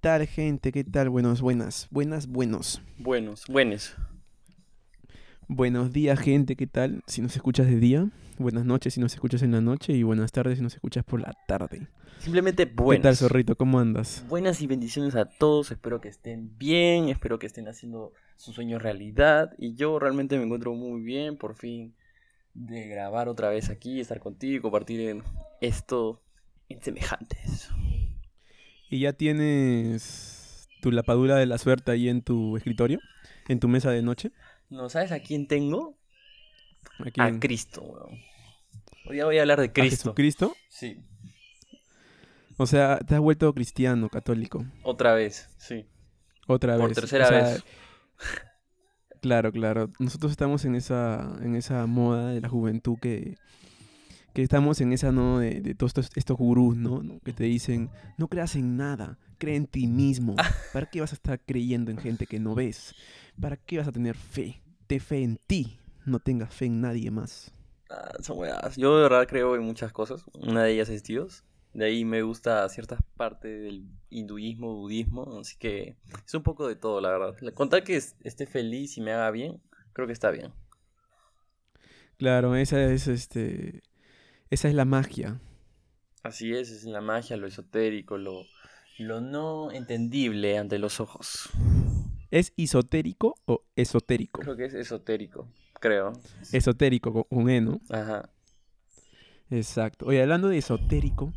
tal, gente? ¿Qué tal? Buenos, buenas, buenas, buenos. Buenos, buenos. Buenos días, gente, ¿qué tal? Si nos escuchas de día, buenas noches si nos escuchas en la noche y buenas tardes si nos escuchas por la tarde. Simplemente ¿Qué buenas. tal, zorrito? ¿Cómo andas? Buenas y bendiciones a todos. Espero que estén bien. Espero que estén haciendo sus sueños realidad. Y yo realmente me encuentro muy bien. Por fin de grabar otra vez aquí, estar contigo y compartir en esto en semejantes. ¿Y ya tienes tu lapadura de la suerte ahí en tu escritorio? ¿En tu mesa de noche? ¿No sabes a quién tengo? A Cristo, weón. Hoy día voy a hablar de ¿A Cristo. Jesucristo? Sí, O sea, te has vuelto cristiano, católico. otra vez, sí. Otra Por vez. tercera O sea, vez. Claro, claro. Nosotros estamos en esa, en esa moda de la juventud que, que estamos en esa, ¿no? De, de todos estos, estos gurús, ¿no? Que te dicen, no creas en nada, cree en ti mismo. ¿Para qué vas a estar creyendo en gente que no ves? ¿Para qué vas a tener fe? Ten fe en ti, no tengas fe en nadie más. Ah, son weadas. Yo de verdad creo en muchas cosas. Una de ellas es Dios. De ahí me gusta ciertas partes del hinduismo, budismo. Así que es un poco de todo, la verdad. Con tal que es- esté feliz y me haga bien, creo que está bien. Claro, esa es, este, esa es la magia. Así es, es la magia, lo esotérico, lo, lo no entendible ante los ojos. ¿Es esotérico o esotérico? Creo que es esotérico, creo. Esotérico con, con E, ¿no? Ajá, Exacto. Oye, hablando de esotérico,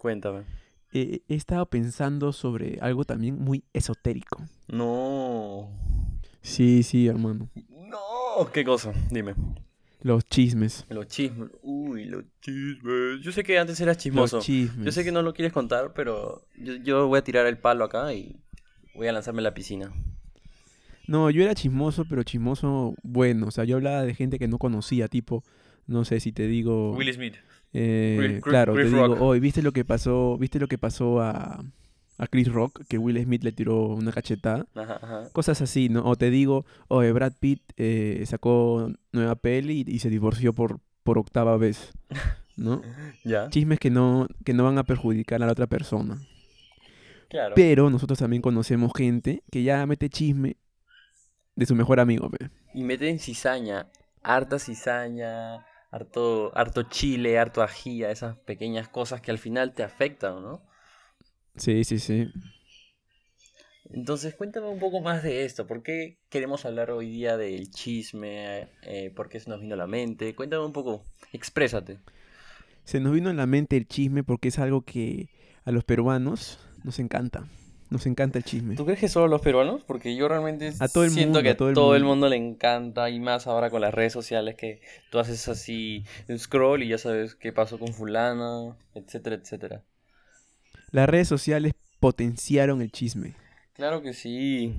cuéntame. eh, he estado pensando sobre algo también muy esotérico. No. Sí, sí, hermano. No. ¿Qué cosa? Dime. Los chismes. Los chismes. Uy, los chismes. Yo sé que antes eras chismoso. Los chismes. Yo sé que no lo quieres contar, pero yo, yo voy a tirar el palo acá y voy a lanzarme a la piscina. No, yo era chismoso, pero chismoso bueno. O sea, yo hablaba de gente que no conocía, tipo, no sé si te digo. Smith. eh, claro, Chris te digo, hoy ¿viste lo que pasó? ¿Viste lo que pasó a, a Chris Rock? Que Will Smith le tiró una cachetada. Ajá, ajá. Cosas así, ¿no? O te digo, oye, Brad Pitt eh, sacó nueva peli y, y se divorció por, por octava vez, ¿no? Ya. Chismes que no, que no van a perjudicar a la otra persona. Claro. Pero nosotros también conocemos gente que ya mete chisme de su mejor amigo, pe. Y meten cizaña. Harta cizaña. Harto, harto chile, harto ajía. Esas pequeñas cosas que al final te afectan, ¿no? Sí, sí, sí. Entonces, cuéntame un poco más de esto. ¿Por qué queremos hablar hoy día del chisme? Eh, ¿Por qué se nos vino a la mente? Cuéntame un poco. Exprésate. Se nos vino a la mente el chisme porque es algo que a los peruanos nos encanta. Nos encanta el chisme. ¿Tú crees que solo los peruanos? Porque yo realmente A todo el siento mundo, que a a todo el todo el mundo. mundo le encanta y más ahora con las redes sociales que tú haces así un scroll y ya sabes qué pasó con fulana, etcétera, etcétera. Las redes sociales potenciaron el chisme. Claro que sí.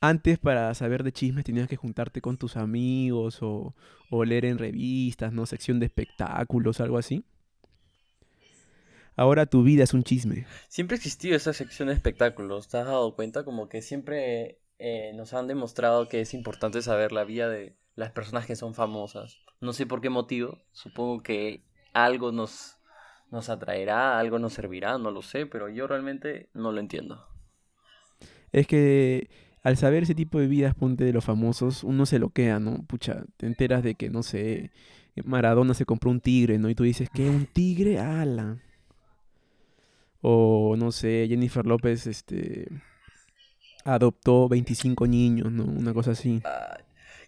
Antes para saber de chismes tenías que juntarte con tus amigos o, o leer en revistas, ¿no? Sección de espectáculos, algo así. Ahora tu vida es un chisme. Siempre ha existido esa sección de espectáculos, ¿te has dado cuenta? Como que siempre eh, nos han demostrado que es importante saber la vida de las personas que son famosas. No sé por qué motivo, supongo que algo nos, nos atraerá, algo nos servirá, no lo sé, pero yo realmente no lo entiendo. Es que al saber ese tipo de vidas, ponte de los famosos, uno se loquea, ¿no? Pucha, te enteras de que, no sé, Maradona se compró un tigre, ¿no? Y tú dices, ¿qué? ¿Un tigre? ¡Ala! O, no sé, Jennifer López, este, adoptó 25 niños, ¿no? Una cosa así. Ah,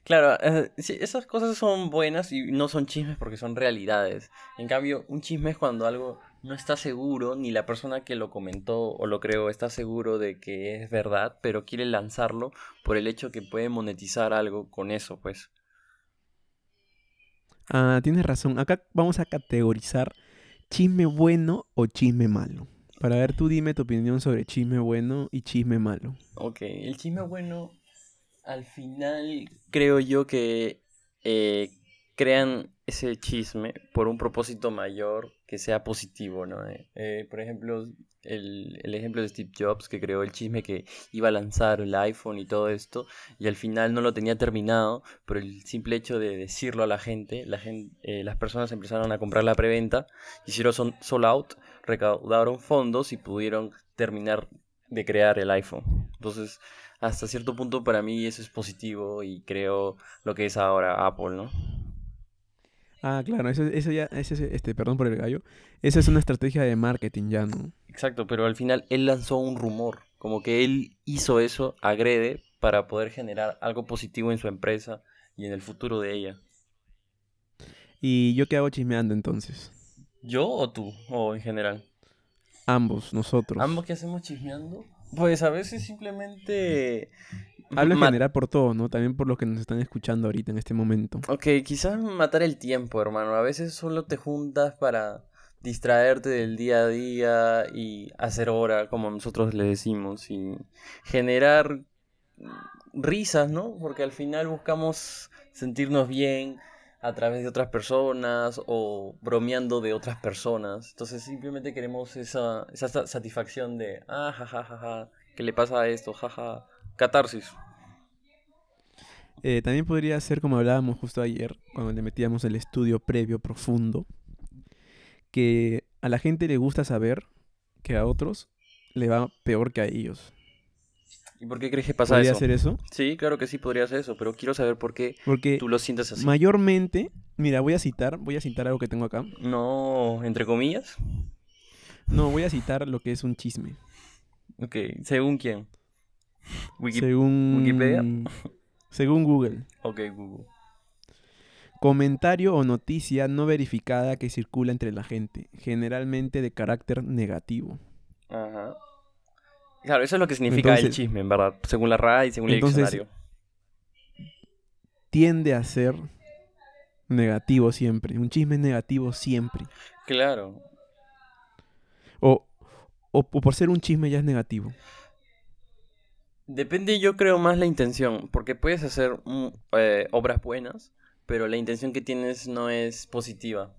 claro, eh, esas cosas son buenas y no son chismes porque son realidades. En cambio, un chisme es cuando algo no está seguro, ni la persona que lo comentó o lo creó está seguro de que es verdad, pero quiere lanzarlo por el hecho que puede monetizar algo con eso, pues. Ah, tienes razón. Acá vamos a categorizar chisme bueno o chisme malo. Para ver, tú dime tu opinión sobre chisme bueno y chisme malo. Ok, el chisme bueno, al final creo yo que eh, crean ese chisme por un propósito mayor sea positivo, ¿no? Eh, eh, por ejemplo, el, el ejemplo de Steve Jobs que creó el chisme que iba a lanzar el iPhone y todo esto y al final no lo tenía terminado, pero el simple hecho de decirlo a la gente, la eh, las personas empezaron a comprar la preventa, hicieron son- sold out, recaudaron fondos y pudieron terminar de crear el iPhone. Entonces, hasta cierto punto para mí eso es positivo y creo lo que es ahora Apple, ¿no? Ah, claro, eso ya, ese, es- este, perdón por el gallo, esa es una estrategia de marketing ya, ¿no? Exacto, pero al final él lanzó un rumor, como que él hizo eso, agrede, para poder generar algo positivo en su empresa y en el futuro de ella. ¿Y yo qué hago chismeando entonces? ¿Yo o tú? O en general. Ambos, nosotros. ¿Ambos que hacemos chismeando? Pues a veces simplemente... Hablo en general por todo, ¿no? También por los que nos están escuchando ahorita en este momento. Ok, quizás matar el tiempo, hermano. A veces solo te juntas para distraerte del día a día y hacer hora, como nosotros le decimos, y generar risas, ¿no? Porque al final buscamos sentirnos bien a través de otras personas o bromeando de otras personas. Entonces simplemente queremos esa, esa sa- satisfacción de, ah, ja, ja, ja, ja, ¿qué le pasa a esto? Jaja, catarsis. Eh, también podría ser como hablábamos justo ayer, cuando le metíamos el estudio previo profundo, que a la gente le gusta saber que a otros le va peor que a ellos. ¿Y por qué crees que pasa ¿Podría eso? ser eso? Sí, claro que sí podría ser eso, pero quiero saber por qué Porque tú lo sientes así. mayormente, mira, voy a citar, voy a citar algo que tengo acá. No, entre comillas. No, voy a citar lo que es un chisme. Ok, ¿según quién? Wiki- según Wikipedia. Según Google. Ok, Google. Comentario o noticia no verificada que circula entre la gente, generalmente de carácter negativo. Ajá. Claro, eso es lo que significa el chisme, en verdad. Según la RAI y según el Entonces- diccionario. Tiende a ser negativo siempre. Un chisme es negativo siempre. Claro. O, o, o por ser un chisme ya es negativo. Depende, yo creo, más la intención. Porque puedes hacer mm, eh, obras buenas, pero la intención que tienes no es positiva.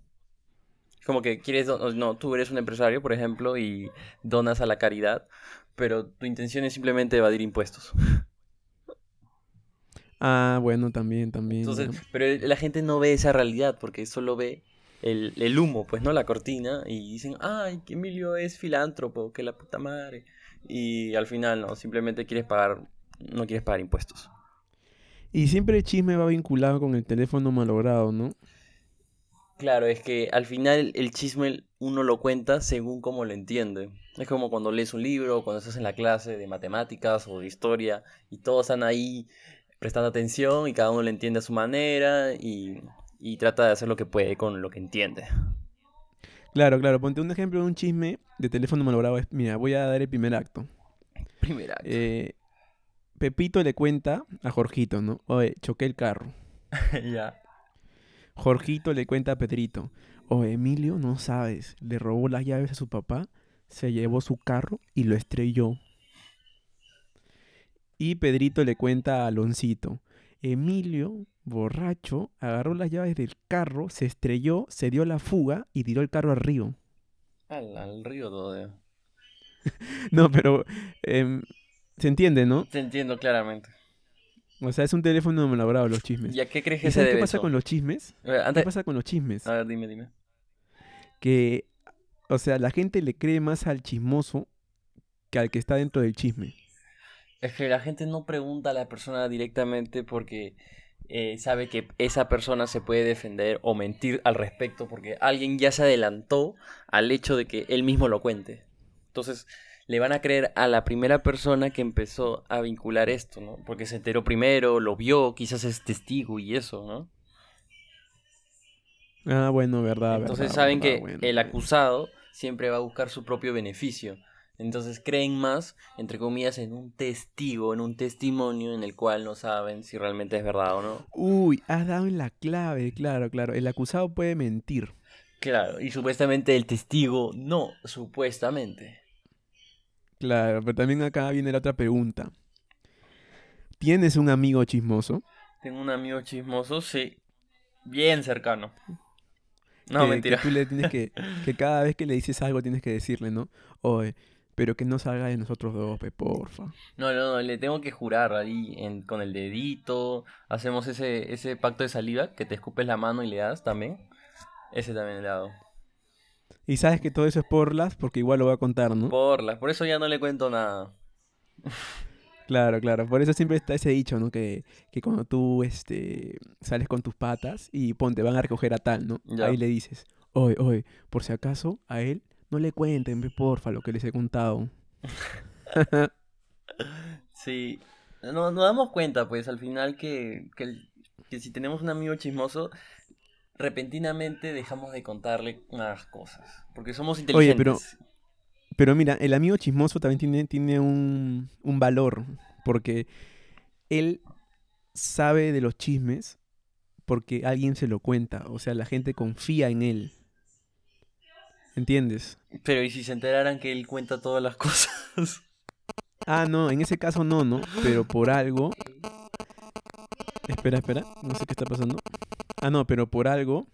Como que quieres, no, tú eres un empresario, por ejemplo, y donas a la caridad, pero tu intención es simplemente evadir impuestos. Ah, bueno, también, también. Entonces, ya. pero la gente no ve esa realidad porque solo ve el, el humo, pues, ¿no? La cortina y dicen, ay, que Emilio es filántropo, que la puta madre. Y al final, no, simplemente quieres pagar, no quieres pagar impuestos. Y siempre el chisme va vinculado con el teléfono malogrado, ¿no? Claro, es que al final el chisme uno lo cuenta según cómo lo entiende. Es como cuando lees un libro, cuando estás en la clase de matemáticas o de historia y todos están ahí prestando atención y cada uno lo entiende a su manera y, y trata de hacer lo que puede con lo que entiende. Claro, claro. Ponte un ejemplo de un chisme de teléfono malogrado. Mira, voy a dar el primer acto. Primer acto. Eh, Pepito le cuenta a Jorgito, ¿no? Oye, choqué el carro. ya. Jorgito le cuenta a Pedrito. Oye, Emilio, no sabes. Le robó las llaves a su papá, se llevó su carro y lo estrelló. Y Pedrito le cuenta a Aloncito. Emilio, borracho, agarró las llaves del carro, se estrelló, se dio la fuga y tiró el carro al río. Al, al río todo. No, pero em, se entiende, ¿no? Te entiendo claramente. O sea, es un teléfono malogrado los chismes. ¿Y a qué crees que ¿Y se debe qué pasa eso? con los chismes? A ver, ¿Qué antes- pasa con los chismes? A ver, dime, dime. Que, o sea, la gente le cree más al chismoso que al que está dentro del chisme. Es que la gente no pregunta a la persona directamente porque eh, sabe que esa persona se puede defender o mentir al respecto porque alguien ya se adelantó al hecho de que él mismo lo cuente. Entonces, le van a creer a la primera persona que empezó a vincular esto, ¿no? Porque se enteró primero, lo vio, quizás es testigo y eso, ¿no? Ah, bueno, verdad, Entonces verdad, saben verdad, que bueno, el acusado siempre va a buscar su propio beneficio. Entonces creen más, entre comillas, en un testigo, en un testimonio en el cual no saben si realmente es verdad o no. Uy, has dado en la clave, claro, claro. El acusado puede mentir. Claro, y supuestamente el testigo no, supuestamente. Claro, pero también acá viene la otra pregunta. ¿Tienes un amigo chismoso? Tengo un amigo chismoso, sí, bien cercano. No, que, mentira. Que tú le tienes que, que cada vez que le dices algo tienes que decirle, ¿no? Oye, pero que no salga de nosotros dos, pe, porfa. No, no, no, le tengo que jurar ahí en- con el dedito. Hacemos ese, ese pacto de saliva que te escupes la mano y le das también. Ese también le hago. Y sabes que todo eso es por las, porque igual lo voy a contar, ¿no? Por las, por eso ya no le cuento nada. Claro, claro. Por eso siempre está ese dicho, ¿no? Que, que cuando tú este, sales con tus patas y ponte, van a recoger a tal, ¿no? Ya. Ahí le dices, oye, oye, por si acaso a él no le cuenten, ve, porfa, lo que les he contado. Sí, no, nos damos cuenta, pues, al final que, que, si tenemos un amigo chismoso, repentinamente dejamos de contarle más cosas, porque somos Oye, pero- inteligentes. Pero mira, el amigo chismoso también tiene, tiene un, un valor, porque él sabe de los chismes porque alguien se lo cuenta, o sea, la gente confía en él. ¿Entiendes? Pero ¿y si se enteraran que él cuenta todas las cosas? Ah, no, en ese caso no, ¿no? Pero por algo... Espera, espera, no sé qué está pasando. Ah, no, pero por algo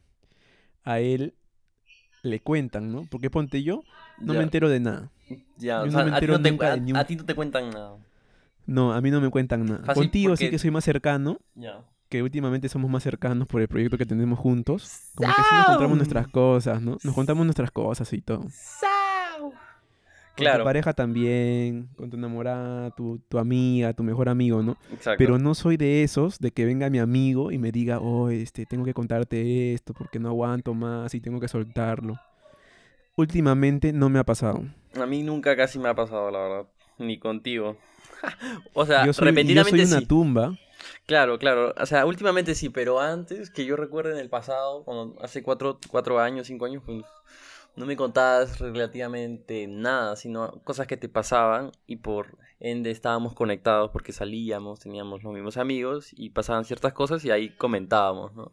a él le cuentan, ¿no? Porque ponte yo, no Ya, me entero de nada. ya, o no sea, a ti no te, a- un- a ti no te cuentan nada. No, a mí no me cuentan nada. Fácil Contigo sí que soy más cercano, Ya. Que últimamente somos más cercanos por el proyecto que tenemos juntos. Como que sí nos contamos nuestras cosas, ¿no? Nos contamos nuestras cosas y todo. Con Claro. tu pareja también, con tu enamorada, tu, tu amiga, tu mejor amigo, ¿no? Exacto. Pero no soy de esos de que venga mi amigo y me diga, oh, este, tengo que contarte esto porque no aguanto más y tengo que soltarlo. Últimamente no me ha pasado. A mí nunca casi me ha pasado, la verdad. Ni contigo. o sea, yo soy, y yo repentinamente soy una sí. tumba. Claro, claro. O sea, últimamente sí, pero antes, que yo recuerdo en el pasado, cuando hace cuatro, cuatro años, cinco años, pues no me contabas relativamente nada, sino cosas que te pasaban y por ende estábamos conectados porque salíamos, teníamos los mismos amigos y pasaban ciertas cosas y ahí comentábamos, ¿no?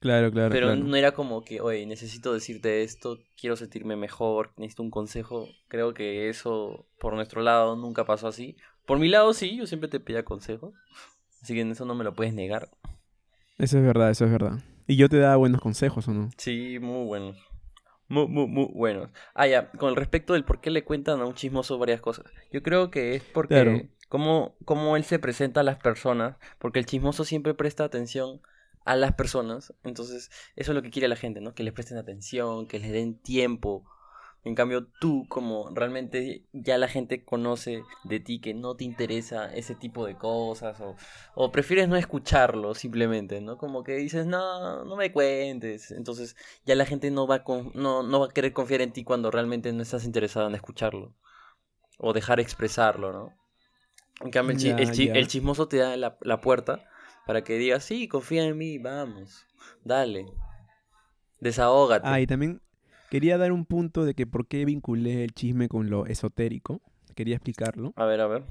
Claro, claro, Pero claro. no era como que, oye, necesito decirte esto, quiero sentirme mejor, necesito un consejo. Creo que eso por nuestro lado nunca pasó así. Por mi lado sí, yo siempre te pedía consejos. Así que en eso no me lo puedes negar. Eso es verdad, eso es verdad. Y yo te daba buenos consejos, ¿o no? Sí, muy buenos. Muy, muy, muy buenos. Ah, ya, con el respecto del por qué le cuentan a un chismoso varias cosas. Yo creo que es porque Claro. cómo, cómo él se presenta a las personas, porque el chismoso siempre presta atención a las personas. Entonces, eso es lo que quiere la gente, ¿no? Que les presten atención, que les den tiempo. En cambio, tú, como realmente ya la gente conoce de ti que no te interesa ese tipo de cosas, o, o prefieres no escucharlo simplemente, ¿no? Como que dices, no, no me cuentes. Entonces, ya la gente no va, a con- no, no va a querer confiar en ti cuando realmente no estás interesado en escucharlo. O dejar expresarlo, ¿no? En cambio, el, chi- Ya, el chi- ya. el chismoso te da la, la puerta para que digas, sí, confía en mí, vamos, dale. Desahógate. Ah, y también quería dar un punto de que por qué vinculé el chisme con lo esotérico. Quería explicarlo. A ver, a ver.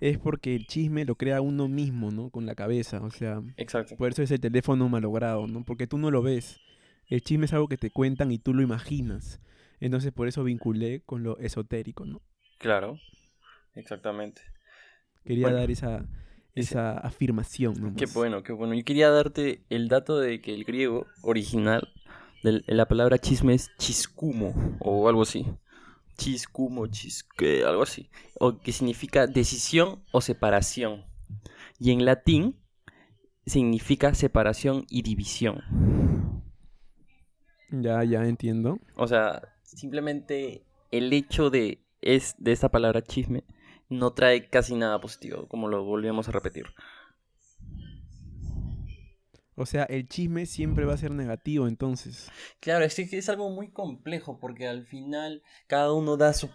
Es porque el chisme lo crea uno mismo, ¿no? Con la cabeza. O sea, Exacto. por eso es el teléfono malogrado, ¿no? Porque tú no lo ves. El chisme es algo que te cuentan y tú lo imaginas. Entonces por eso vinculé con lo esotérico, ¿no? Claro. Exactamente. Quería Bueno, dar esa, ese- esa afirmación, ¿no? Qué bueno, qué bueno. Yo quería darte el dato de que el griego original de la palabra chisme es chiscumo o algo así. Chiscumo, chisque, algo así. O que significa decisión o separación. Y en latín significa separación y división. Ya, ya entiendo. O sea, simplemente el hecho de, es, de esta palabra chisme no trae casi nada positivo, como lo volvemos a repetir. O sea, el chisme siempre va a ser negativo, entonces. Claro, es que es algo muy complejo porque al final cada uno da su,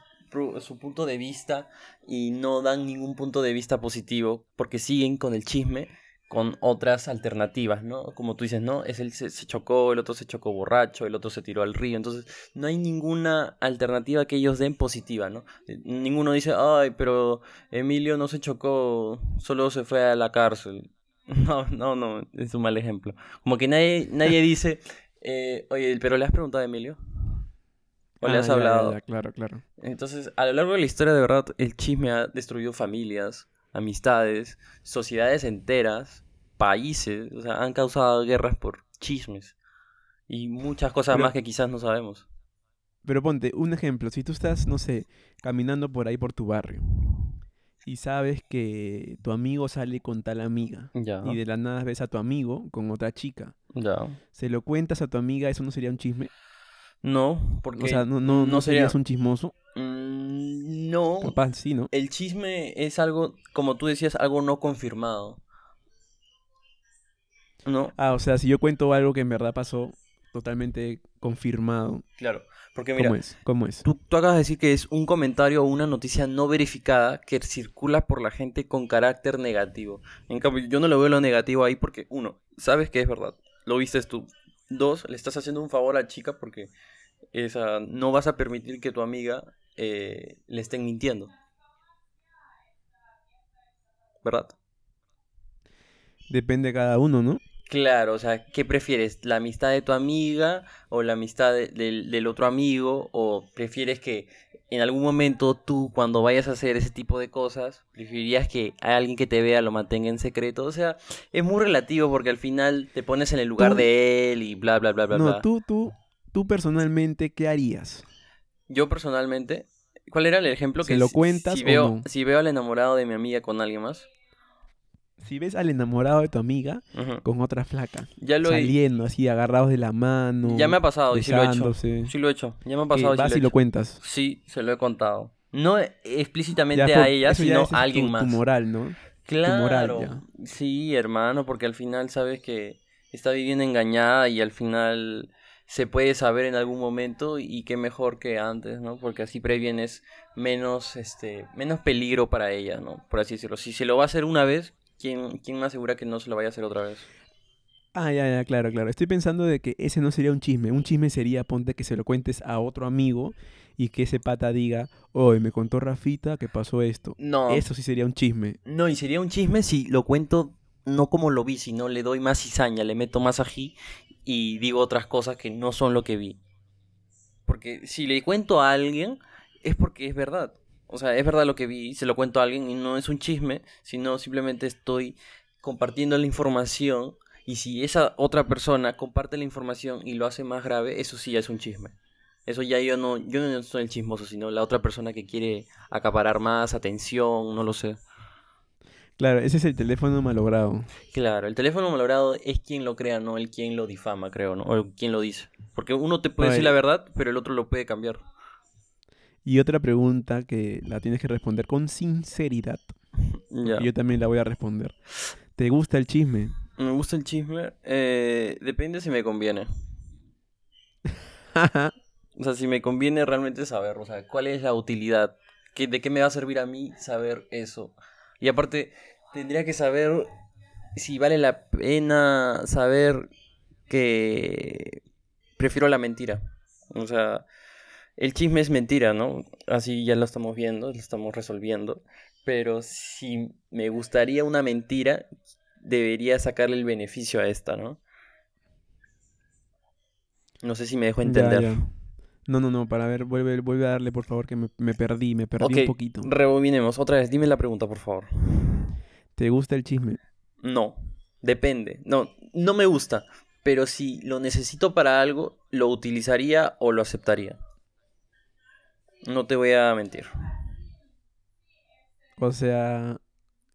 su punto de vista y no dan ningún punto de vista positivo porque siguen con el chisme con otras alternativas, ¿no? Como tú dices, ¿no? Es él se, chocó, el otro se chocó borracho, el otro se tiró al río, entonces no hay ninguna alternativa que ellos den positiva, ¿no? Ninguno dice, ay, pero Emilio no se chocó, solo se fue a la cárcel. No, no, no, es un mal ejemplo. Como que nadie, nadie dice, eh, oye, pero le has preguntado a Emilio. O le Ah, has ya, ya, hablado. ya, claro, claro. Entonces, a lo largo de la historia, de verdad, el chisme ha destruido familias, amistades, sociedades enteras, países. O sea, han causado guerras por chismes. Y muchas cosas Pero- más que quizás no sabemos. Pero ponte, un ejemplo, si tú estás, no sé, caminando por ahí por tu barrio y sabes que tu amigo sale con tal amiga Ya, y de la nada ves a tu amigo con otra chica, ya. se lo cuentas a tu amiga, ¿eso no sería un chisme? No, porque O sea, no, no, no no sería- serías un chismoso. Mm, No, Capaz sí, ¿no? el chisme es algo, como tú decías, algo no confirmado. ¿No? Ah, o sea, si yo cuento algo que en verdad pasó, totalmente confirmado. Claro, porque mira, ¿Cómo es? ¿Cómo es? Tú, tú acabas de decir que es un comentario o una noticia no verificada que circula por la gente con carácter negativo. En cambio, yo no lo veo lo negativo ahí porque, uno, sabes que es verdad, lo viste tú. Dos, le estás haciendo un favor a la chica porque esa, no vas a permitir que tu amiga eh, le estén mintiendo. ¿Verdad? Depende de cada uno, ¿no? Claro, o sea, ¿qué prefieres? ¿La amistad de tu amiga o la amistad de- del, del otro amigo? ¿O prefieres que en algún momento tú, cuando vayas a hacer ese tipo de cosas, preferirías que alguien que te vea lo mantenga en secreto? O sea, es muy relativo porque al final te pones en el lugar Tú- de él y bla, bla, bla, bla, No, bla. tú, tú, tú personalmente, ¿qué harías? Yo personalmente, ¿cuál era el ejemplo? ¿Se que lo si- cuentas si o veo, no? Si veo al enamorado de mi amiga con alguien más, Si ves al enamorado de tu amiga con otra flaca, ya lo he, saliendo así, agarrados de la mano, ya me ha pasado y sí lo he hecho. Sí lo he hecho, ya me ha pasado y sí vas lo he y lo cuentas. Sí, se lo he contado. No explícitamente Ya a ella, sino a alguien tu, más. tu moral, ¿no? claro. moral. Sí, hermano, porque al final sabes que está viviendo engañada y al final se puede saber en algún momento y qué mejor que antes, ¿no? Porque así previenes menos este menos peligro para ella, ¿no? Por así decirlo. Si se lo va a hacer una vez, ¿quién quién me asegura que no se lo vaya a hacer otra vez? Ah, ya, ya, claro, claro. Estoy pensando de que ese no sería un chisme. Un chisme sería, ponte que se lo cuentes a otro amigo y que ese pata diga, oye, me contó Rafita que pasó esto. No. Eso sí sería un chisme. No, y sería un chisme si lo cuento no como lo vi, sino le doy más cizaña, le meto más ají y digo otras cosas que no son lo que vi. Porque si le cuento a alguien es porque es verdad. O sea, es verdad lo que vi, se lo cuento a alguien y no es un chisme, sino simplemente estoy compartiendo la información y si esa otra persona comparte la información y lo hace más grave, eso sí ya es un chisme. Eso ya yo no, yo no soy el chismoso, sino la otra persona que quiere acaparar más atención, no lo sé. Claro, ese es el teléfono malogrado. Claro, el teléfono malogrado es quien lo crea, no el quien lo difama, creo, ¿no? O quien lo dice. Porque uno te puede decir la verdad, pero el otro lo puede cambiar. Y otra pregunta que la tienes que responder con sinceridad. Ya. y Yo también la voy a responder. ¿Te gusta el chisme? Me gusta el chisme. eh, depende si me conviene. O sea, si me conviene realmente saber, o sea, cuál es la utilidad. ¿Qué, ¿De qué me va a servir a mí saber eso? Y aparte, tendría que saber si vale la pena saber que prefiero la mentira. O sea, el chisme es mentira, ¿no? Así ya lo estamos viendo, lo estamos resolviendo. Pero si me gustaría una mentira, debería sacarle el beneficio a esta, ¿no? No sé si me dejo entender. ya. No, no, no, para ver, vuelve, vuelve a darle, por favor, que me, me perdí, me perdí un poquito. rebobinemos. Otra vez, dime la pregunta, por favor. ¿Te gusta el chisme? No, depende. No, no me gusta. Pero si lo necesito para algo, lo utilizaría o lo aceptaría. No te voy a mentir. O sea,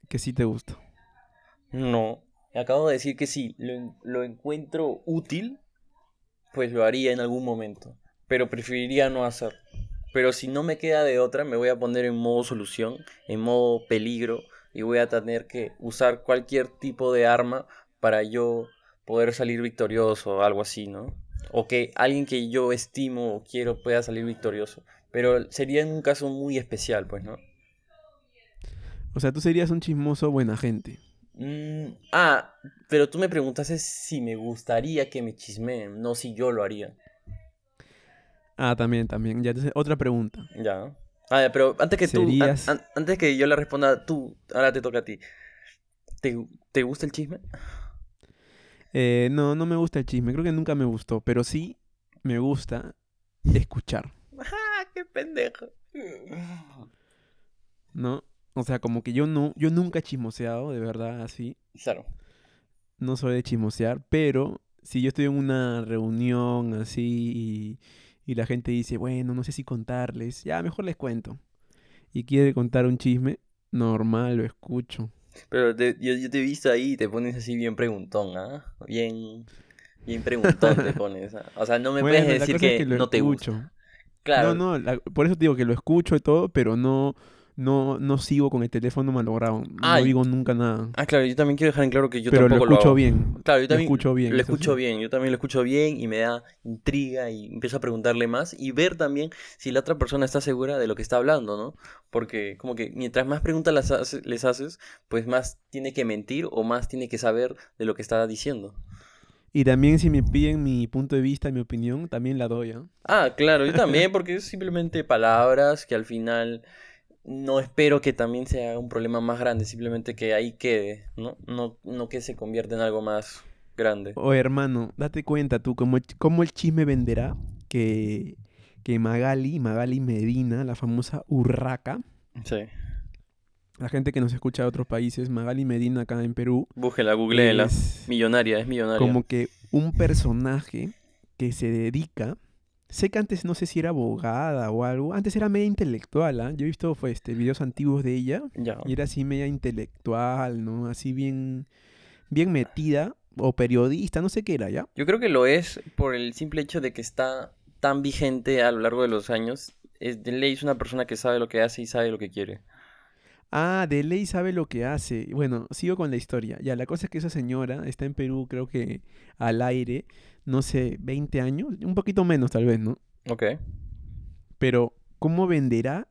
que sí te gusta. No. Acabo de decir que sí, lo, lo encuentro útil, pues lo haría en algún momento. Pero preferiría no hacer. Pero si no me queda de otra, me voy a poner en modo solución, en modo peligro, y voy a tener que usar cualquier tipo de arma para yo poder salir victorioso o algo así, ¿no? O que alguien que yo estimo o quiero pueda salir victorioso. Pero sería en un caso muy especial, pues, ¿no? O sea, tú serías un chismoso buena gente. Mm, ah, pero tú me preguntaste si me gustaría que me chismeen, no si yo lo haría. Ah, también, también. Ya, otra pregunta. Ya. Ah, pero antes que tú, an- Serías- an- antes que yo la responda tú, ahora te toca a ti. ¿Te, te gusta el chisme? Eh, no, no me gusta el chisme. Creo que nunca me gustó. Pero sí me gusta escuchar, ¡Ah, qué pendejo! ¿no? O sea, como que yo no, yo nunca he chismoseado, de verdad, así. Claro. No soy de chismosear, pero si yo estoy en una reunión así y, y la gente dice, bueno, no sé si contarles, ya mejor les cuento. Y quiere contar un chisme, normal, lo escucho. Pero te- yo, yo te he visto ahí y te pones así bien preguntón, ¿ah? Bien, bien preguntón te pones. ¿ah? O sea, no me Bueno, puedes decir que, no te gusta. Claro. No, no, la- por eso te digo que lo escucho y todo, pero no, no, no sigo con el teléfono malogrado. Ah, no digo nunca nada. Ah, claro, yo también quiero dejar en claro que yo pero lo tampoco lo escucho hago. bien. Claro, yo Lo también escucho bien, lo escucho bien, yo también lo escucho bien y me da intriga y empiezo a preguntarle más y ver también si la otra persona está segura de lo que está hablando, ¿no? Porque como que mientras más preguntas las hace- les haces, pues más tiene que mentir o más tiene que saber de lo que está diciendo. Y también si me piden mi punto de vista, mi opinión, también la doy, ¿ah? Ah, claro, yo también, porque es simplemente palabras que al final no espero que también sea un problema más grande, simplemente que ahí quede, ¿no? No, no que se convierta en algo más grande. O hermano, date cuenta tú, cómo, el- cómo el chisme venderá que, que Magali, Magali Medina, la famosa Urraca, Sí. La gente que nos escucha de otros países, Magali Medina acá en Perú, Búsquela, googleela. es Millonaria, es millonaria. como que un personaje que se dedica, sé que antes no sé si era abogada o algo, antes era media intelectual, ¿ah? Yo he visto fue, este, videos antiguos de ella Ya. y era así media intelectual, ¿no? Así bien, bien metida, o periodista, no sé qué era, ¿ya? Yo creo que lo es por el simple hecho de que está tan vigente a lo largo de los años. Es, de ley es una persona que sabe lo que hace y sabe lo que quiere. Ah, de ley sabe lo que hace. Bueno, sigo con la historia. Ya, la cosa es que esa señora está en Perú, creo que al aire, no sé, 20 años, un poquito menos tal vez, ¿no? Ok. Pero, ¿cómo venderá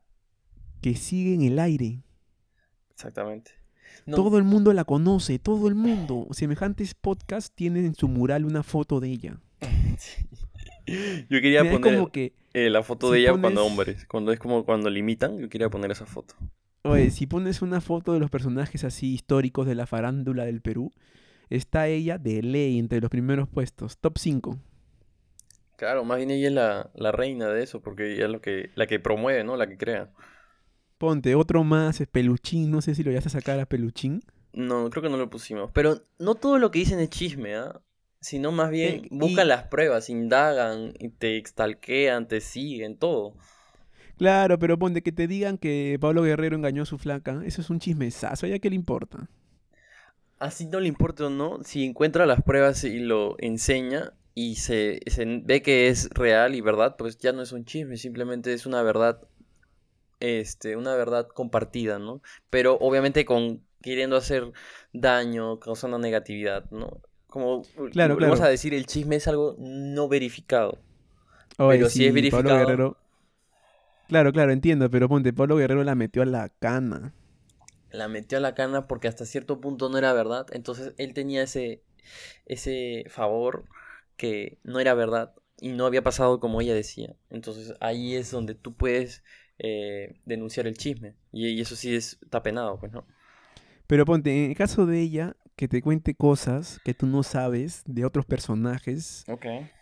que sigue en el aire? Exactamente. No, Todo el mundo la conoce, todo el mundo. Semejantes podcasts tienen en su mural una foto de ella. Yo quería Mira, poner como que, eh, la foto si de ella cuando hombres. Cuando es como cuando limitan, yo quería poner esa foto. Oye, si pones una foto de los personajes así históricos de la farándula del Perú, está ella de ley entre los primeros puestos, top 5. Claro, más bien ella es la, la reina de eso, porque ella es lo que, la que promueve, ¿no? La que crea. Ponte otro más, es Peluchín, no sé si lo vas a sacar a Peluchín. No, creo que no lo pusimos. Pero no todo lo que dicen es chisme, ¿ah? Sino más bien Eh, buscan y- las pruebas, indagan, y te extalquean, te siguen, todo. Claro, pero ponte que te digan que Pablo Guerrero engañó a su flaca, eso es un chismesazo, ¿a ella qué le importa? Así no le importa o no, si encuentra las pruebas y lo enseña y se, se ve que es real y verdad, pues ya no es un chisme, simplemente es una verdad, este, una verdad compartida, ¿no? Pero obviamente con queriendo hacer daño, causando negatividad, ¿no? Como Claro, claro. a decir, el chisme es algo no verificado. Oye, Pero si es Pablo verificado- Guerrero... Claro, claro, entiendo, pero ponte, Pablo Guerrero la metió a la cana. La metió a la cana porque hasta cierto punto no era verdad, entonces él tenía ese, ese favor que no era verdad y no había pasado como ella decía. Entonces ahí es donde tú puedes eh, denunciar el chisme y, y eso sí es, está penado, pues, ¿no? Pero ponte, en el caso de ella, que te cuente cosas que tú no sabes de otros personajes,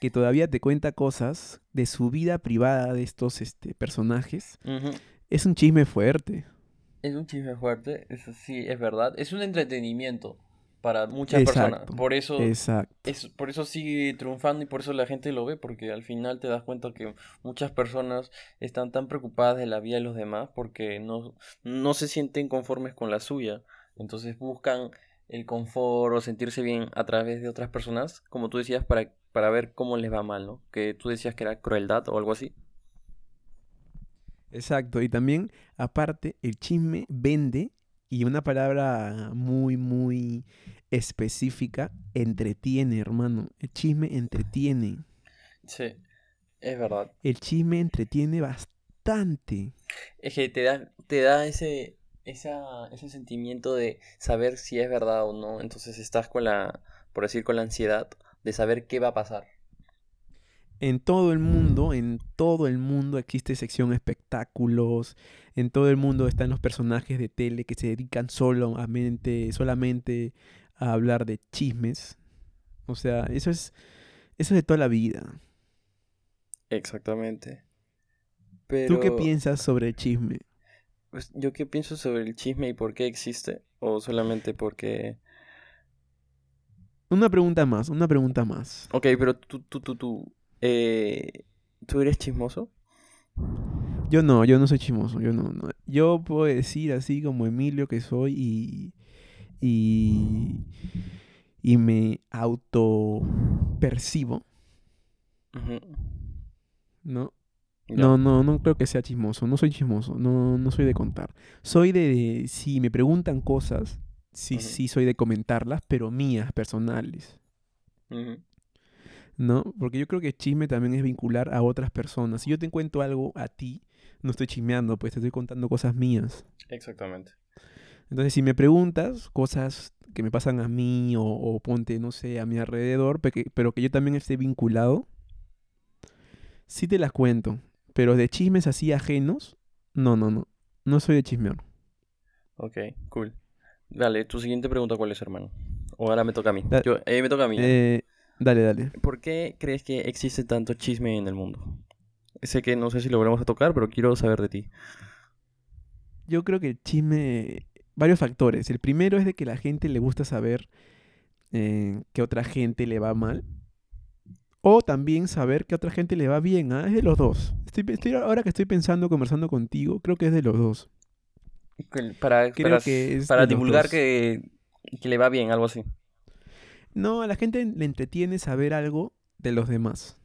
que todavía te cuenta cosas de su vida privada de estos este, personajes, es un chisme fuerte. Es un chisme fuerte, eso sí es verdad. Es un entretenimiento para muchas personas. Por eso Exacto. es, por eso sigue triunfando y por eso la gente lo ve, porque al final te das cuenta que muchas personas están tan preocupadas de la vida de los demás porque no, no se sienten conformes con la suya. Entonces buscan el confort o sentirse bien a través de otras personas, como tú decías, para, para ver cómo les va mal, ¿no? Que tú decías que era crueldad o algo así. Exacto. Y también, aparte, el chisme vende y una palabra muy, muy específica, entretiene, hermano. El chisme entretiene. Sí, es verdad. El chisme entretiene bastante. Es que te da, te da ese, esa, ese sentimiento de saber si es verdad o no. Entonces estás con la, por decir, con la ansiedad de saber qué va a pasar. En todo el mundo, en todo el mundo existe sección espectáculos. En todo el mundo están los personajes de tele que se dedican solamente, solamente a hablar de chismes. O sea, eso es, eso es de toda la vida. Exactamente. ¿Tú qué piensas sobre el chisme? Pues, ¿yo qué pienso sobre el chisme y por qué existe? ¿O solamente porque... Una pregunta más, una pregunta más. Ok, pero tú, tú, tú, tú, eh, ¿tú eres chismoso? Yo no, yo no soy chismoso, yo no, no. Yo puedo decir así como Emilio que soy y, y, y me auto percibo. ¿no? Ya. No, no, no creo que sea chismoso. No soy chismoso. No, no soy de contar. Soy de, de- si me preguntan cosas, sí, sí soy de comentarlas, pero mías, personales. ¿No? Porque yo creo que chisme también es vincular a otras personas. Si yo te cuento algo a ti, no estoy chismeando, pues te estoy contando cosas mías. Exactamente. Entonces, si me preguntas cosas que me pasan a mí o, o ponte, no sé, a mi alrededor, peque- pero que yo también esté vinculado, sí te las cuento. Pero de chismes así ajenos, no, no, no. No soy de chismear. Ok, cool. Dale, tu siguiente pregunta, ¿cuál es, hermano? O ahora me toca a mí. Da- Yo, eh, me toca a mí. Eh, dale, dale. ¿Por qué crees que existe tanto chisme en el mundo? Sé que no sé si lo volvemos a tocar, pero quiero saber de ti. Yo creo que el chisme, varios factores. El primero es de que la gente le gusta saber eh, que otra gente le va mal. O también saber que a otra gente le va bien. ¿ah? Es de los dos. Estoy, estoy- ahora que estoy pensando, conversando contigo, creo que es de los dos. Para, Creo para, que es para de los divulgar que le va bien, algo así. No, a la gente le entretiene saber algo de los demás.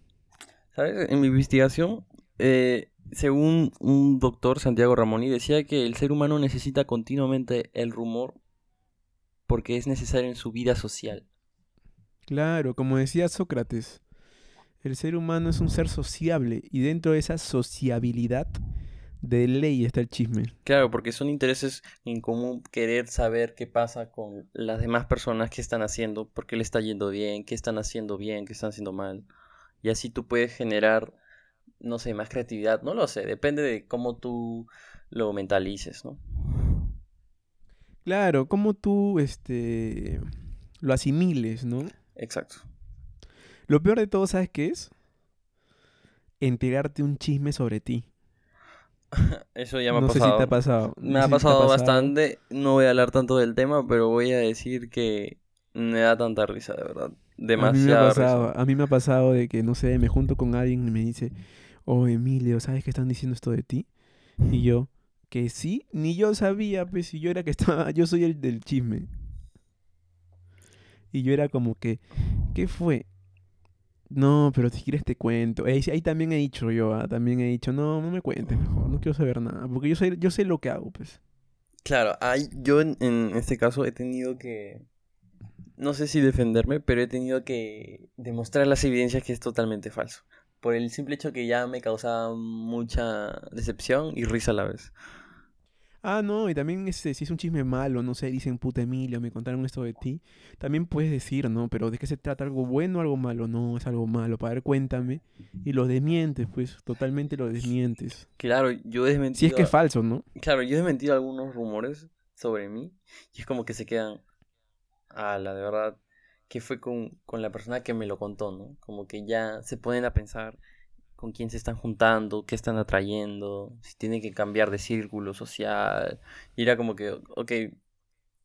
¿Sabes? En mi investigación, eh, según un doctor, Santiago Ramoni, decía que el ser humano necesita continuamente el rumor porque es necesario en su vida social. Claro, como decía Sócrates, el ser humano es un ser sociable y dentro de esa sociabilidad de ley está el chisme. Claro, porque son intereses en común querer saber qué pasa con las demás personas, qué están haciendo, por qué le está yendo bien, qué están haciendo bien, qué están haciendo mal. Y así tú puedes generar, no sé, más creatividad. No lo sé, depende de cómo tú lo mentalices, ¿no? Claro, como tú este lo asimiles, ¿no? Exacto. Lo peor de todo, ¿sabes qué es? Enterarte un chisme sobre ti. Eso ya me ha no sé pasado. si te ha pasado. Me no ha sé si pasado bastante. No voy a hablar tanto del tema, pero voy a decir que me da tanta risa, de verdad. A mí me ha Demasiado pasado, a mí me ha pasado de que, no sé, me junto con alguien y me dice, oh Emilio, ¿sabes que están diciendo esto de ti? Y yo, que sí, ni yo sabía, pues, si yo era que estaba, yo soy el del chisme. Y yo era como que, ¿qué fue? No, pero si quieres te cuento. Ahí, ahí también he dicho yo, ah, también he dicho, no, no me cuentes mejor, no quiero saber nada, porque yo sé, yo sé lo que hago, pues. Claro, hay, yo en, en este caso he tenido que, no sé si defenderme, pero he tenido que demostrar las evidencias que es totalmente falso. Por el simple hecho que ya me causaba mucha decepción y risa a la vez. Ah, no, y también este, si es un chisme malo, no sé, dicen puta Emilio, me contaron esto de ti, también puedes decir, ¿no? Pero ¿de qué se trata? ¿Algo bueno o algo malo? No, es algo malo. Para ver, cuéntame. Y lo desmientes, pues, totalmente lo desmientes. Claro, yo he desmentido, Si es que es falso, ¿no? claro, yo he desmentido algunos rumores sobre mí y es como que se quedan, a la de verdad, que fue con, con la persona que me lo contó, ¿no? Como que ya se ponen a pensar con quién se están juntando, qué están atrayendo, si tienen que cambiar de círculo social. Y era como que, ok,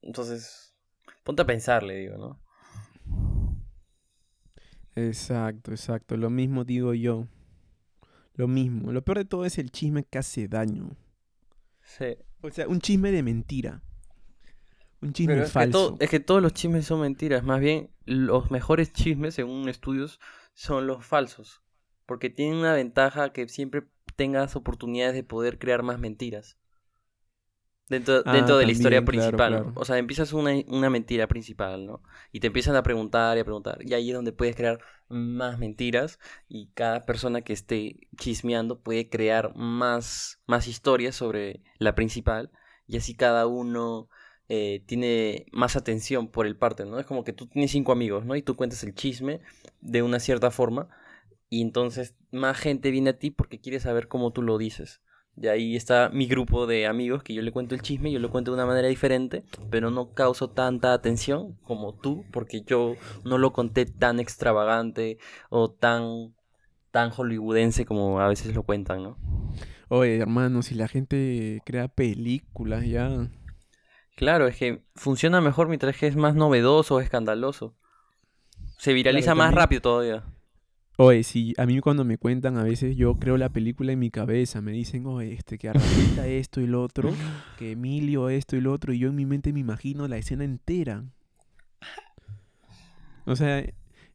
entonces, ponte a pensar, le digo, ¿no? Exacto, exacto. Lo mismo digo yo. Lo mismo. Lo peor de todo es el chisme que hace daño. Sí. O sea, un chisme de mentira. Un chisme Pero es que, falso. es que todos los chismes son mentiras. Más bien, los mejores chismes, según estudios, son los falsos. Porque tienen una ventaja que siempre tengas oportunidades de poder crear más mentiras. Dentro, Ah, dentro de la historia claro, principal. claro. O sea, empiezas una, una mentira principal, ¿no? Y te empiezan a preguntar y a preguntar. Y ahí es donde puedes crear más mentiras. Y cada persona que esté chismeando puede crear más, más historias sobre la principal. Y así cada uno eh, tiene más atención por el parte, ¿no? Es como que tú tienes cinco amigos, ¿no? Y tú cuentas el chisme de una cierta forma. Y entonces más gente viene a ti porque quiere saber cómo tú lo dices. Y ahí está mi grupo de amigos que yo le cuento el chisme, yo lo cuento de una manera diferente, pero no causo tanta atención como tú, porque yo no lo conté tan extravagante o tan, tan hollywoodense como a veces lo cuentan, ¿no? Oye, hermano, si la gente crea películas ya. Claro, es que funciona mejor mientras que es más novedoso o escandaloso. Se viraliza más rápido todavía. Oye, si a mí cuando me cuentan, a veces yo creo la película en mi cabeza. Me dicen, oye, este, que Arraquita esto y lo otro, que Emilio esto y lo otro, y yo en mi mente me imagino la escena entera. O sea,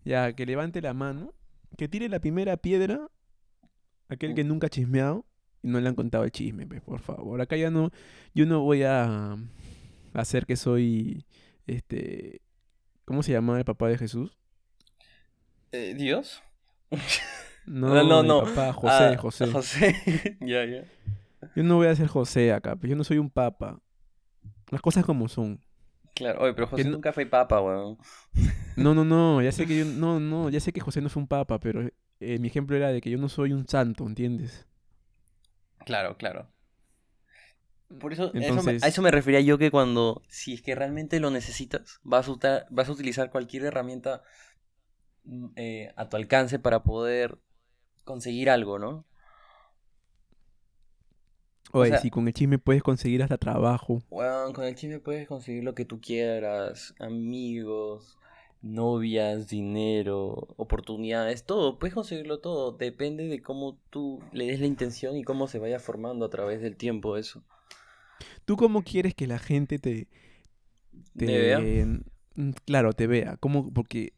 ya, que levante la mano, que tire la primera piedra Aquel que nunca ha chismeado y no le han contado el chisme, pues, por favor. Acá ya no, yo no voy a hacer que soy, este, ¿cómo se llama el papá de Jesús? Eh, ¿Dios? No, no, no. papá, José, Ah, José. José. ya, ya. Yo no voy a ser José acá, pues yo no soy un papa. Las cosas como son. Claro, oye, pero José no- nunca fue papa, weón. No, no, no, ya sé que yo, no, no, ya sé que José no fue un papa, pero eh, mi ejemplo era de que yo no soy un santo, ¿entiendes? Claro, claro. Por eso, eso me- Entonces- a eso me refería yo que cuando, si es que realmente lo necesitas, vas a, vas a utilizar cualquier herramienta eh, a tu alcance para poder conseguir algo, ¿no? Oye, sea- si con el chisme puedes conseguir hasta trabajo. Weón, con el chisme puedes conseguir lo que tú quieras, amigos, novias, dinero, oportunidades, todo, puedes conseguirlo todo, depende de cómo tú le des la intención y cómo se vaya formando a través del tiempo eso. ¿Tú cómo quieres que la gente te, te ¿Me vea? mm, claro, te vea? ¿Cómo? Porque